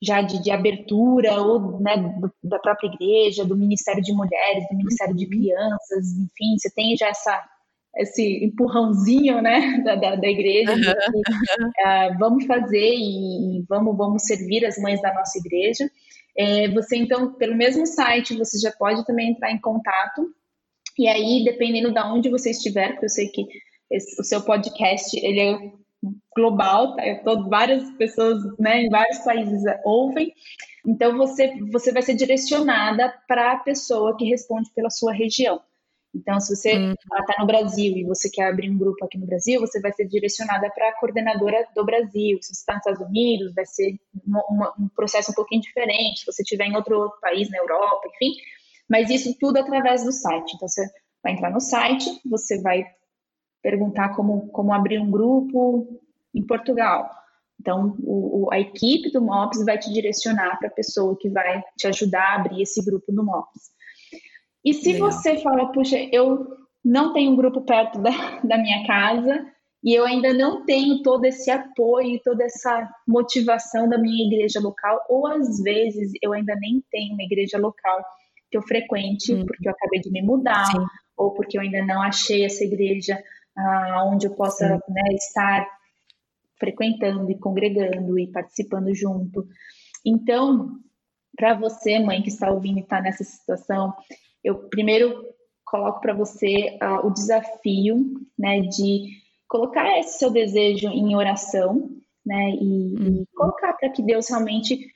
já de, de abertura ou né, do, da própria igreja, do Ministério de Mulheres, do Ministério de uhum. Crianças, enfim, você tem já essa esse empurrãozinho, né, da, da, da igreja, uhum. que, uh, vamos fazer e, e, vamos vamos servir as mães da nossa igreja. É, você então, pelo mesmo site, você já pode também entrar em contato e aí, dependendo de onde você estiver, porque eu sei que esse, o seu podcast ele é global, tá? Todo, várias pessoas né, em vários países ouvem. Então você, você vai ser direcionada para a pessoa que responde pela sua região. Então, se você está uhum. no Brasil e você quer abrir um grupo aqui no Brasil, você vai ser direcionada para a coordenadora do Brasil. Se você está nos Estados Unidos, vai ser uma, uma, um processo um pouquinho diferente. Se você estiver em outro, outro país, na Europa, enfim. Mas isso tudo através do site. Então, você vai entrar no site, você vai perguntar como, como abrir um grupo em Portugal. Então, o, a equipe do MOPS vai te direcionar para a pessoa que vai te ajudar a abrir esse grupo do MOPS. E se Legal. você fala, puxa, eu não tenho um grupo perto da, da minha casa e eu ainda não tenho todo esse apoio, toda essa motivação da minha igreja local, ou às vezes eu ainda nem tenho uma igreja local que eu frequente, hum. porque eu acabei de me mudar, Sim. ou porque eu ainda não achei essa igreja ah, onde eu possa né, estar frequentando e congregando e participando junto. Então, para você, mãe que está ouvindo e está nessa situação, eu primeiro coloco para você uh, o desafio, né, de colocar esse seu desejo em oração, né, e, uhum. e colocar para que Deus realmente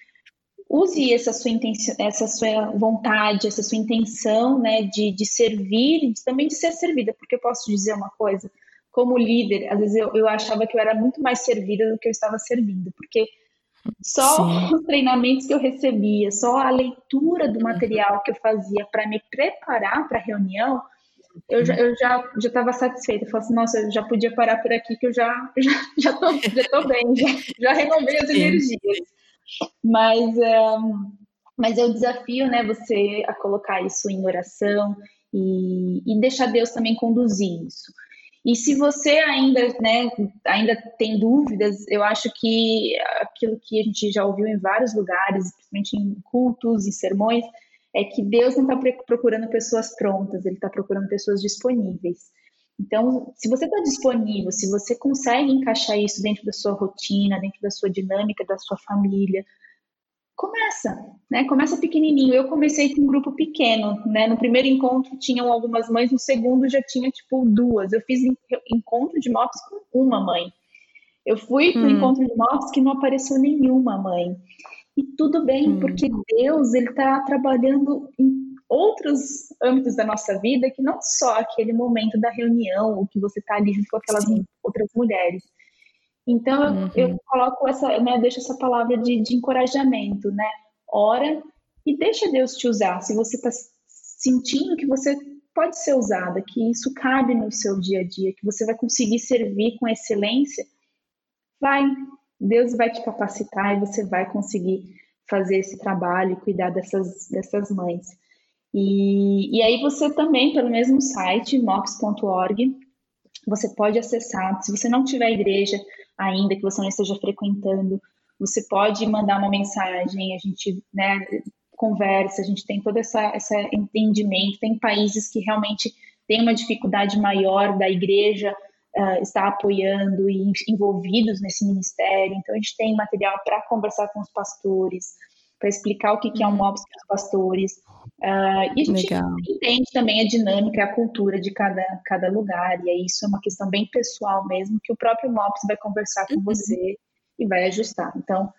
use essa sua intenção, essa sua vontade, essa sua intenção, né, de, de servir e também de ser servida, porque eu posso dizer uma coisa, como líder, às vezes eu, eu achava que eu era muito mais servida do que eu estava servindo, porque só Sim. os treinamentos que eu recebia, só a leitura do material que eu fazia para me preparar para a reunião, eu já eu já já estava satisfeita. Eu falei assim, nossa, eu já podia parar por aqui que eu já já já tô, já tô bem, já, já renovei as energias. Mas, um, mas é o desafio, né, você a colocar isso em oração e, e deixar Deus também conduzir isso. E se você ainda, né, ainda tem dúvidas, eu acho que aquilo que a gente já ouviu em vários lugares, principalmente em cultos e sermões, é que Deus não está procurando pessoas prontas, Ele está procurando pessoas disponíveis. Então, se você está disponível, se você consegue encaixar isso dentro da sua rotina, dentro da sua dinâmica, da sua família, começa, né? Começa pequenininho. Eu comecei com um grupo pequeno, né? No primeiro encontro tinham algumas mães, no segundo já tinha tipo duas. Eu fiz encontro de motos com uma mãe. Eu fui para o hum. encontro de motos que não apareceu nenhuma mãe. E tudo bem, hum. porque Deus ele está trabalhando em outros âmbitos da nossa vida que não só aquele momento da reunião, o que você está ali junto com aquelas Sim. outras mulheres. Então uhum. eu, eu, coloco essa, né, deixo essa palavra de, de encorajamento, né? Ora e deixa Deus te usar. Se você está sentindo que você pode ser usada, que isso cabe no seu dia a dia, que você vai conseguir servir com excelência, vai. Deus vai te capacitar e você vai conseguir fazer esse trabalho e cuidar dessas, dessas mães. E, e aí você também, pelo mesmo site, mox.org, você pode acessar. Se você não tiver igreja ainda, que você não esteja frequentando, você pode mandar uma mensagem, a gente né, conversa, a gente tem todo esse entendimento. Tem países que realmente têm uma dificuldade maior da igreja uh, estar apoiando e envolvidos nesse ministério. Então, a gente tem material para conversar com os pastores, para explicar o que, que é um MOPS para os pastores. Uh, e a gente Legal. entende também a dinâmica, a cultura de cada, cada lugar, e aí isso é uma questão bem pessoal mesmo, que o próprio MOPS vai conversar com uhum. você e vai ajustar. Então,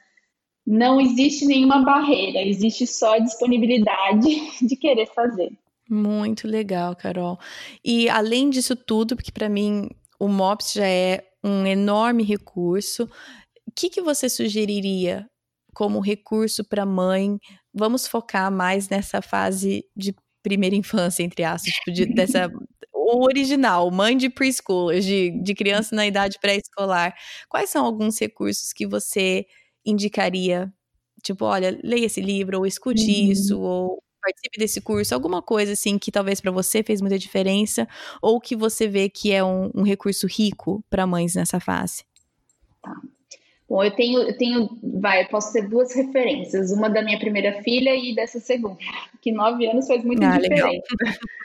não existe nenhuma barreira, existe só a disponibilidade de querer fazer. Muito legal, Carol. E além disso tudo, porque para mim o MOPS já é um enorme recurso, o que, que você sugeriria como recurso para mãe? Vamos focar mais nessa fase de primeira infância, entre aspas, tipo de, dessa o original, mãe de preschoolers, de, de criança na idade pré-escolar. Quais são alguns recursos que você indicaria? Tipo, olha, leia esse livro, ou escute uhum. isso, ou participe desse curso, alguma coisa assim que talvez para você fez muita diferença, ou que você vê que é um, um recurso rico para mães nessa fase? Tá. Bom, eu tenho, eu tenho, vai, eu posso ter duas referências, uma da minha primeira filha e dessa segunda, que nove anos faz muito ah, diferença.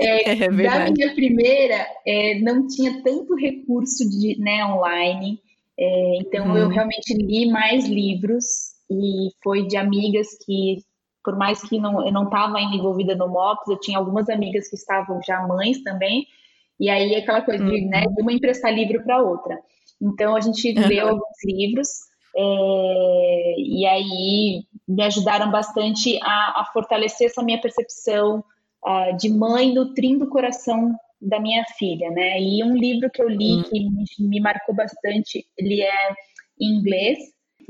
É, é, da minha primeira, é, não tinha tanto recurso de, né, online, é, então hum. eu realmente li mais livros e foi de amigas que, por mais que não, eu não estava ainda envolvida no MOPS, eu tinha algumas amigas que estavam já mães também, e aí aquela coisa de, né, uhum. uma emprestar livro para outra. Então a gente uhum. leu alguns livros é, e aí me ajudaram bastante a, a fortalecer essa minha percepção uh, de mãe nutrindo o coração da minha filha, né? E um livro que eu li uhum. que me, me, marcou bastante, ele é em inglês,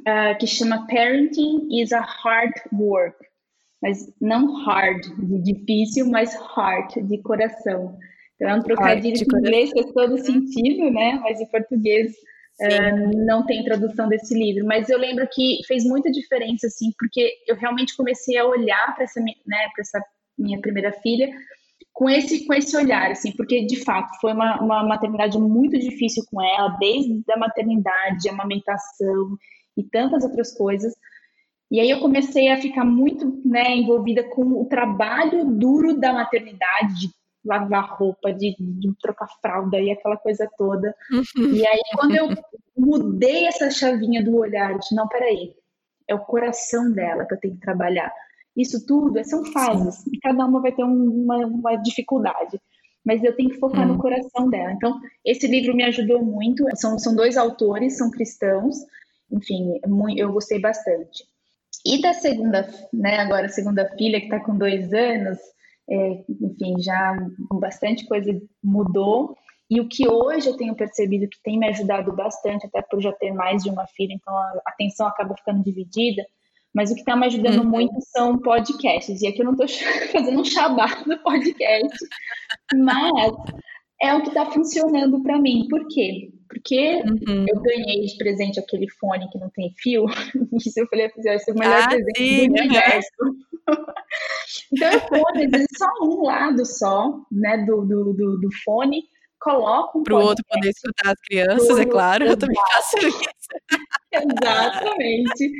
uh, que chama Parenting is a Hard Work, mas não hard de difícil, mas heart de coração. Então, é um trocadilho que em inglês faz todo sentido, né? Mas em português uh, não tem tradução desse livro. Mas eu lembro que fez muita diferença, assim, porque eu realmente comecei a olhar para essa, né, essa minha primeira filha com esse, com esse olhar, assim, porque de fato foi uma, uma maternidade muito difícil com ela, desde a maternidade, a amamentação e tantas outras coisas. E aí eu comecei a ficar muito né, envolvida com o trabalho duro da maternidade, de lavar roupa, de, de trocar fralda e aquela coisa toda. Uhum. E aí, quando eu mudei essa chavinha do olhar, de não, peraí, é o coração dela que eu tenho que trabalhar. Isso tudo são fases, Sim. e cada uma vai ter uma, uma dificuldade mas eu tenho que focar hum. no coração dela. Então, esse livro me ajudou muito. São, são dois autores, são cristãos, enfim, eu gostei bastante. E da segunda, né, agora a segunda filha, que está com dois anos, é, enfim, já bastante coisa mudou. E o que hoje eu tenho percebido que tem me ajudado bastante, até por já ter mais de uma filha, então a atenção acaba ficando dividida. Mas o que está me ajudando uhum. muito são podcasts. E aqui eu não estou fazendo um xabá do podcast, mas é o que está funcionando para mim. Por quê? Porque uhum. eu ganhei de presente aquele fone que não tem fio. Isso eu falei, vai ser o melhor ah, presente sim, do universo. então eu ponho, às vezes, só um lado só, né, do, do, do, do fone, coloco um Para o outro poder escutar as crianças, é claro, eu também faço isso. Exatamente.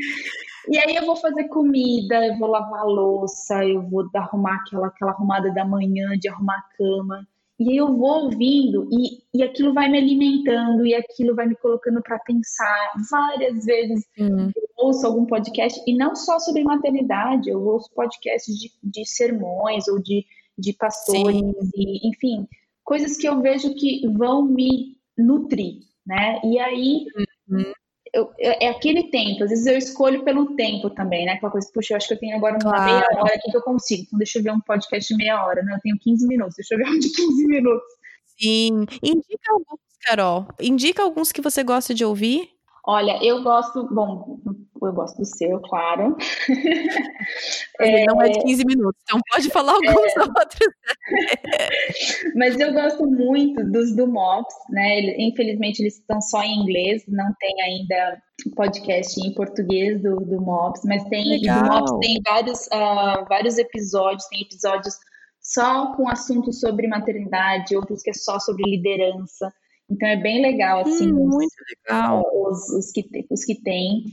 E aí eu vou fazer comida, eu vou lavar louça, eu vou arrumar aquela, aquela arrumada da manhã, de arrumar a cama. E aí eu vou ouvindo e, e aquilo vai me alimentando e aquilo vai me colocando para pensar. Várias vezes uhum. eu ouço algum podcast, e não só sobre maternidade, eu ouço podcasts de, de sermões ou de, de pastores, e, enfim, coisas que eu vejo que vão me nutrir, né? E aí uhum eu, é aquele tempo, às vezes eu escolho pelo tempo também, né? Aquela coisa, puxa, eu acho que eu tenho agora uma claro. meia hora aqui que eu consigo, então deixa eu ver um podcast de meia hora, né? Eu tenho 15 minutos, deixa eu ver um de 15 minutos. Sim, indica alguns, Carol. Indica alguns que você gosta de ouvir. Olha, eu gosto, bom, eu gosto do seu, claro. é, não é de 15 minutos, então pode falar alguns é, outros. Mas eu gosto muito dos do MOPS, né? Infelizmente eles estão só em inglês, não tem ainda podcast em português do, do MOPS, mas tem do MOPS tem vários, uh, vários episódios, tem episódios só com assuntos sobre maternidade, outros que é só sobre liderança. Então é bem legal, assim. Hum, muito legal. Os, os, que, os que tem.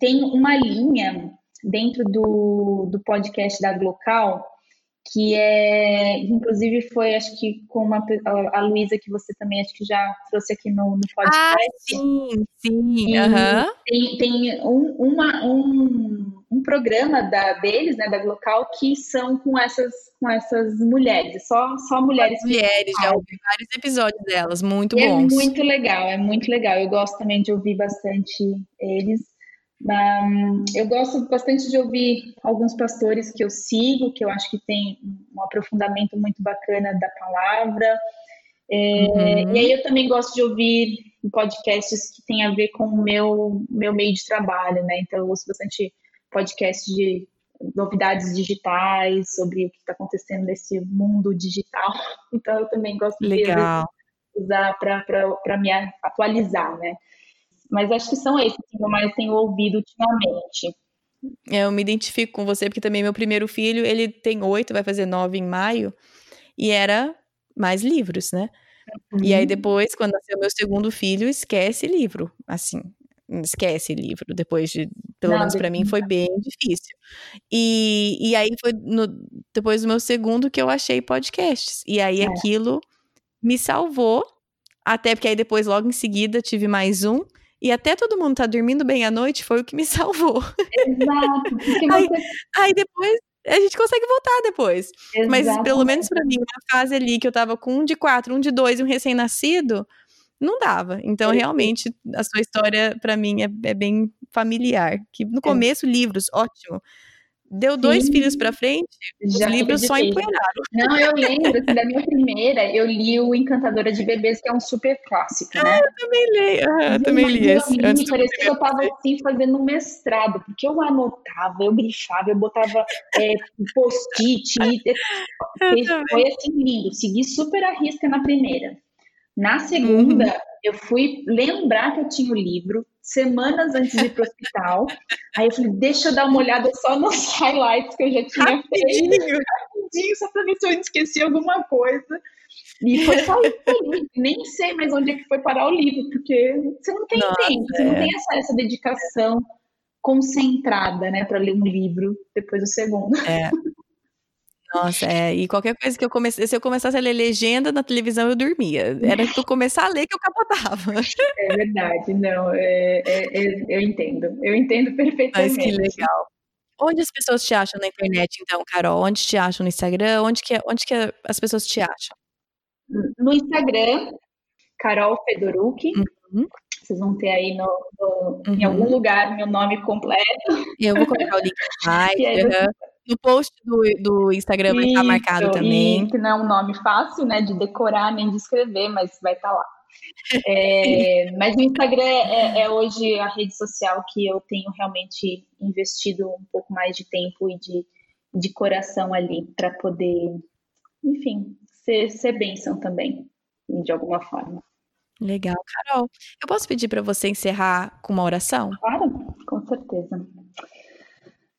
Tem uma linha dentro do, do podcast da Glocal, que é, inclusive foi, acho que com uma, a, Luísa, que você também acho que já trouxe aqui no, no podcast. Ah, sim, sim. Uhum. Tem, tem um, uma, um, um programa da, deles, né, da Glocal, que são com essas, com essas mulheres, só, só mulheres. mulheres, já ouvi vários episódios delas, muito e é bons. É muito legal, é muito legal. Eu gosto também de ouvir bastante eles. Eu gosto bastante de ouvir alguns pastores que eu sigo, que eu acho que tem um aprofundamento muito bacana da palavra. É, uhum. E aí eu também gosto de ouvir podcasts que têm a ver com o meu, meu meio de trabalho, né? Então eu ouço bastante podcast de novidades digitais, sobre o que está acontecendo nesse mundo digital. Então eu também gosto Legal. de usar para me atualizar, né? Mas acho que são esses que eu mais tenho ouvido ultimamente. É, eu me identifico com você, porque também meu primeiro filho, ele tem oito, vai fazer nove em maio, e era mais livros, né? Uhum. E aí uhum. depois, quando nasceu meu segundo filho, esquece livro, assim, esquece livro, depois de, pelo menos para mim, foi bem difícil. E, e aí foi no, depois do meu segundo que eu achei podcasts, e aí é. aquilo me salvou, até porque aí depois, logo em seguida, tive mais um, e até todo mundo tá dormindo bem à noite foi o que me salvou. Exato. Você... aí, aí, depois a gente consegue voltar depois. Exato. Mas pelo menos para mim, uma fase ali que eu tava com um de quatro, um de dois e um recém-nascido, não dava. Então, realmente, a sua história, para mim, é, é, bem familiar. Que no é. começo, livros, ótimo. Deu Sim. dois filhos para frente, Já os livros só empoeiraram. Não, eu lembro que da minha primeira, eu li o Encantadora de Bebês, que é um super clássico, né? Ah, eu também li, ah, eu também li esse. Li, antes parecia que eu estava assim fazendo um mestrado, porque eu anotava, eu grifava, eu botava é, post-it, foi assim lindo, segui super a risca na primeira. Na segunda, uhum. Eu fui lembrar que eu tinha o livro, semanas antes de ir pro hospital. Aí eu falei, deixa eu dar uma olhada só nos highlights que eu já tinha rapidinho. feito. Rapidinho, só pra ver se eu esqueci alguma coisa. E foi só isso. Nem sei mais onde é que foi parar o livro, porque você não tem Nossa, tempo, é. você não é. tem essa, essa dedicação concentrada, né, para ler um livro depois do segundo. É. Nossa, é, e qualquer coisa que eu comecei, se eu começasse a ler legenda na televisão, eu dormia. Era que eu começar a ler que eu capotava. É verdade, não, é, é, é, eu entendo, eu entendo perfeitamente. Mas que legal. Onde as pessoas te acham na internet, então, Carol? Onde te acham no Instagram? Onde que, onde que as pessoas te acham? No Instagram, Carol Fedoruk. Uhum. Vocês vão ter aí no, no uhum. em algum uhum. lugar meu nome completo. Eu vou colocar o link no site. No post do, do Instagram vai estar marcado também. Que não é um nome fácil, né, de decorar nem de escrever, mas vai estar lá. É, mas o Instagram é, é, hoje a rede social que eu tenho realmente investido um pouco mais de tempo e de, de coração ali para poder, enfim, ser, ser bênção também, de alguma forma. Legal, Carol. Eu posso pedir para você encerrar com uma oração? Claro, com certeza.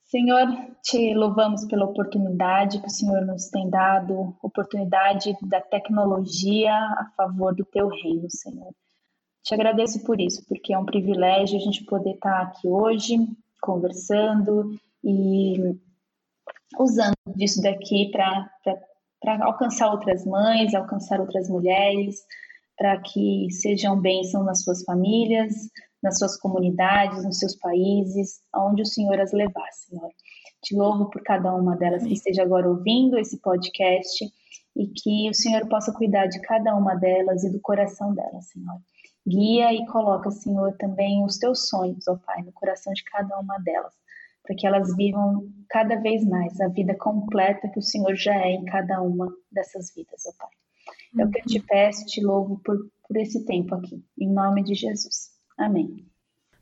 Senhor, te louvamos pela oportunidade que o Senhor nos tem dado, oportunidade da tecnologia a favor do teu reino, Senhor. Te agradeço por isso, porque é um privilégio a gente poder estar aqui hoje conversando e usando disso daqui para alcançar outras mães, alcançar outras mulheres, para que sejam bênçãos nas suas famílias, nas suas comunidades, nos seus países, aonde o Senhor as levar, Senhor. Te louvo por cada uma delas que esteja agora ouvindo esse podcast e que o Senhor possa cuidar de cada uma delas e do coração delas, Senhor. Guia e coloca, Senhor, também os teus sonhos, ó Pai, no coração de cada uma delas, para que elas vivam cada vez mais a vida completa que o Senhor já é em cada uma dessas vidas, ó Pai. É o que eu te peço, te louvo por, por esse tempo aqui, em nome de Jesus. Amém.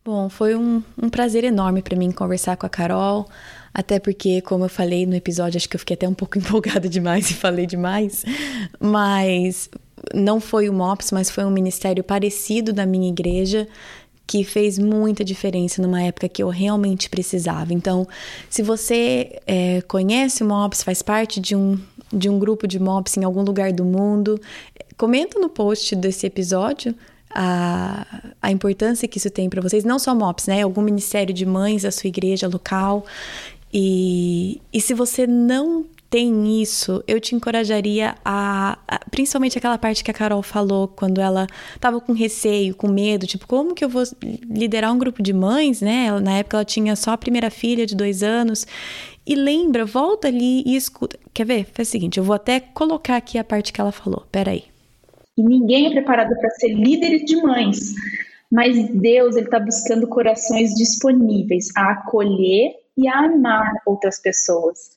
Bom, foi um, um prazer enorme para mim conversar com a Carol, até porque, como eu falei no episódio, acho que eu fiquei até um pouco empolgada demais e falei demais, mas não foi o MOPS, mas foi um ministério parecido da minha igreja que fez muita diferença numa época que eu realmente precisava. Então, se você é, conhece o MOPS, faz parte de um, de um grupo de MOPS em algum lugar do mundo, comenta no post desse episódio a, a importância que isso tem para vocês, não só MOPS, né? Algum ministério de mães da sua igreja local. E, e se você não tem isso, eu te encorajaria a, a, Principalmente aquela parte que a Carol falou, quando ela tava com receio, com medo, tipo, como que eu vou liderar um grupo de mães, né? Ela, na época ela tinha só a primeira filha de dois anos. E lembra, volta ali e escuta. Quer ver? Faz o seguinte, eu vou até colocar aqui a parte que ela falou. Peraí. E ninguém é preparado para ser líder de mães. Mas Deus ele está buscando corações disponíveis a acolher e a amar outras pessoas.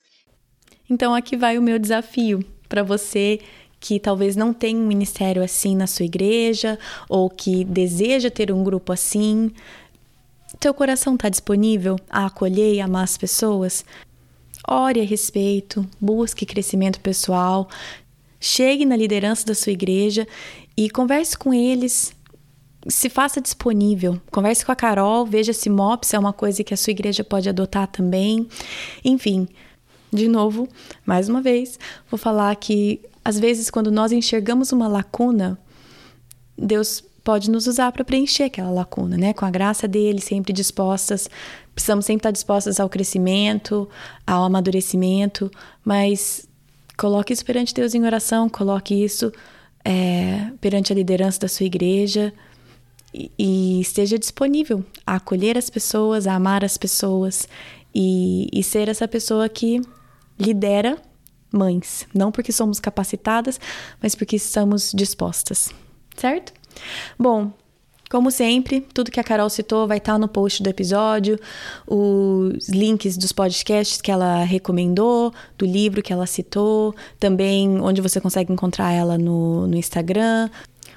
Então aqui vai o meu desafio para você que talvez não tenha um ministério assim na sua igreja ou que deseja ter um grupo assim. Teu coração está disponível a acolher e amar as pessoas? Ore a respeito, busque crescimento pessoal, Chegue na liderança da sua igreja e converse com eles. Se faça disponível. Converse com a Carol, veja se MOPS é uma coisa que a sua igreja pode adotar também. Enfim, de novo, mais uma vez, vou falar que às vezes quando nós enxergamos uma lacuna, Deus pode nos usar para preencher aquela lacuna, né? Com a graça dele, sempre dispostas. Precisamos sempre estar dispostas ao crescimento, ao amadurecimento, mas Coloque isso perante Deus em oração, coloque isso é, perante a liderança da sua igreja e, e, esteja disponível a acolher as pessoas, a amar as pessoas e, e ser essa pessoa que lidera mães. Não porque somos capacitadas, mas porque estamos dispostas, certo? Bom, como sempre, tudo que a Carol citou vai estar no post do episódio, os links dos podcasts que ela recomendou, do livro que ela citou, também onde você consegue encontrar ela no, no Instagram,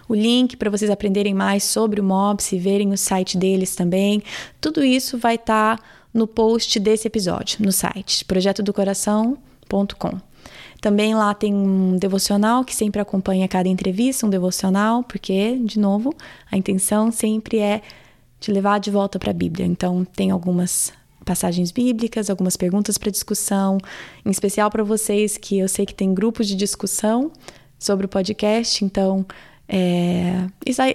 o link para vocês aprenderem mais sobre o MOBS e verem o site deles também. Tudo isso vai estar no post desse episódio, no site projetodocoração.com. Também lá tem um devocional que sempre acompanha cada entrevista, um devocional, porque, de novo, a intenção sempre é te levar de volta para a Bíblia. Então, tem algumas passagens bíblicas, algumas perguntas para discussão, em especial para vocês que eu sei que tem grupos de discussão sobre o podcast, então é,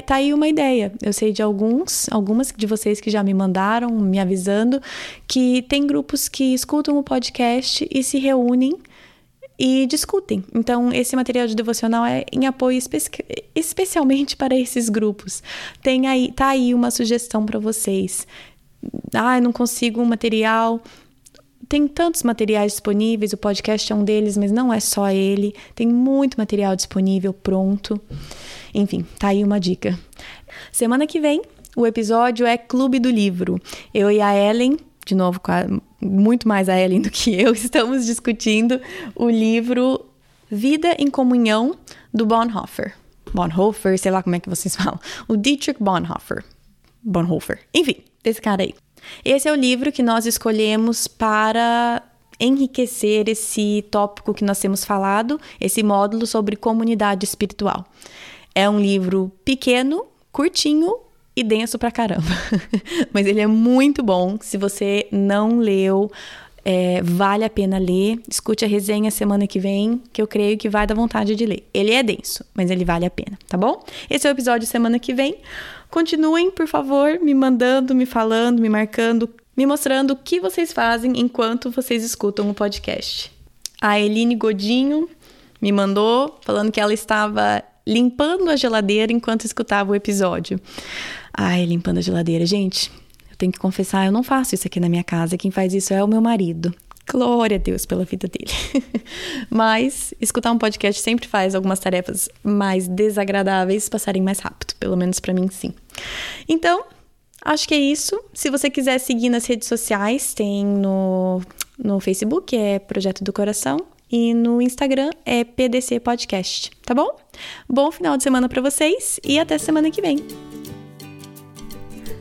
tá aí uma ideia. Eu sei de alguns, algumas de vocês que já me mandaram, me avisando, que tem grupos que escutam o podcast e se reúnem e discutem. Então, esse material de devocional é em apoio espe especialmente para esses grupos. Tem aí, tá aí uma sugestão para vocês. Ah, não consigo um material. Tem tantos materiais disponíveis, o podcast é um deles, mas não é só ele. Tem muito material disponível pronto. Enfim, tá aí uma dica. Semana que vem, o episódio é Clube do Livro. Eu e a Ellen de novo, muito mais a Ellen do que eu, estamos discutindo o livro Vida em Comunhão do Bonhoeffer. Bonhoeffer, sei lá como é que vocês falam. O Dietrich Bonhoeffer. Bonhoeffer. Enfim, desse cara aí. Esse é o livro que nós escolhemos para enriquecer esse tópico que nós temos falado, esse módulo sobre comunidade espiritual. É um livro pequeno, curtinho, e denso pra caramba. Mas ele é muito bom. Se você não leu, é, vale a pena ler. Escute a resenha semana que vem, que eu creio que vai dar vontade de ler. Ele é denso, mas ele vale a pena, tá bom? Esse é o episódio semana que vem. Continuem, por favor, me mandando, me falando, me marcando, me mostrando o que vocês fazem enquanto vocês escutam o podcast. A Eline Godinho me mandou falando que ela estava limpando a geladeira enquanto escutava o episódio. Ai, limpando a geladeira. Gente, eu tenho que confessar, eu não faço isso aqui na minha casa. Quem faz isso é o meu marido. Glória a Deus pela vida dele. Mas escutar um podcast sempre faz algumas tarefas mais desagradáveis passarem mais rápido, pelo menos para mim sim. Então, acho que é isso. Se você quiser seguir nas redes sociais, tem no, no Facebook, é Projeto do Coração, e no Instagram é PDC Podcast, tá bom? Bom final de semana para vocês e até semana que vem.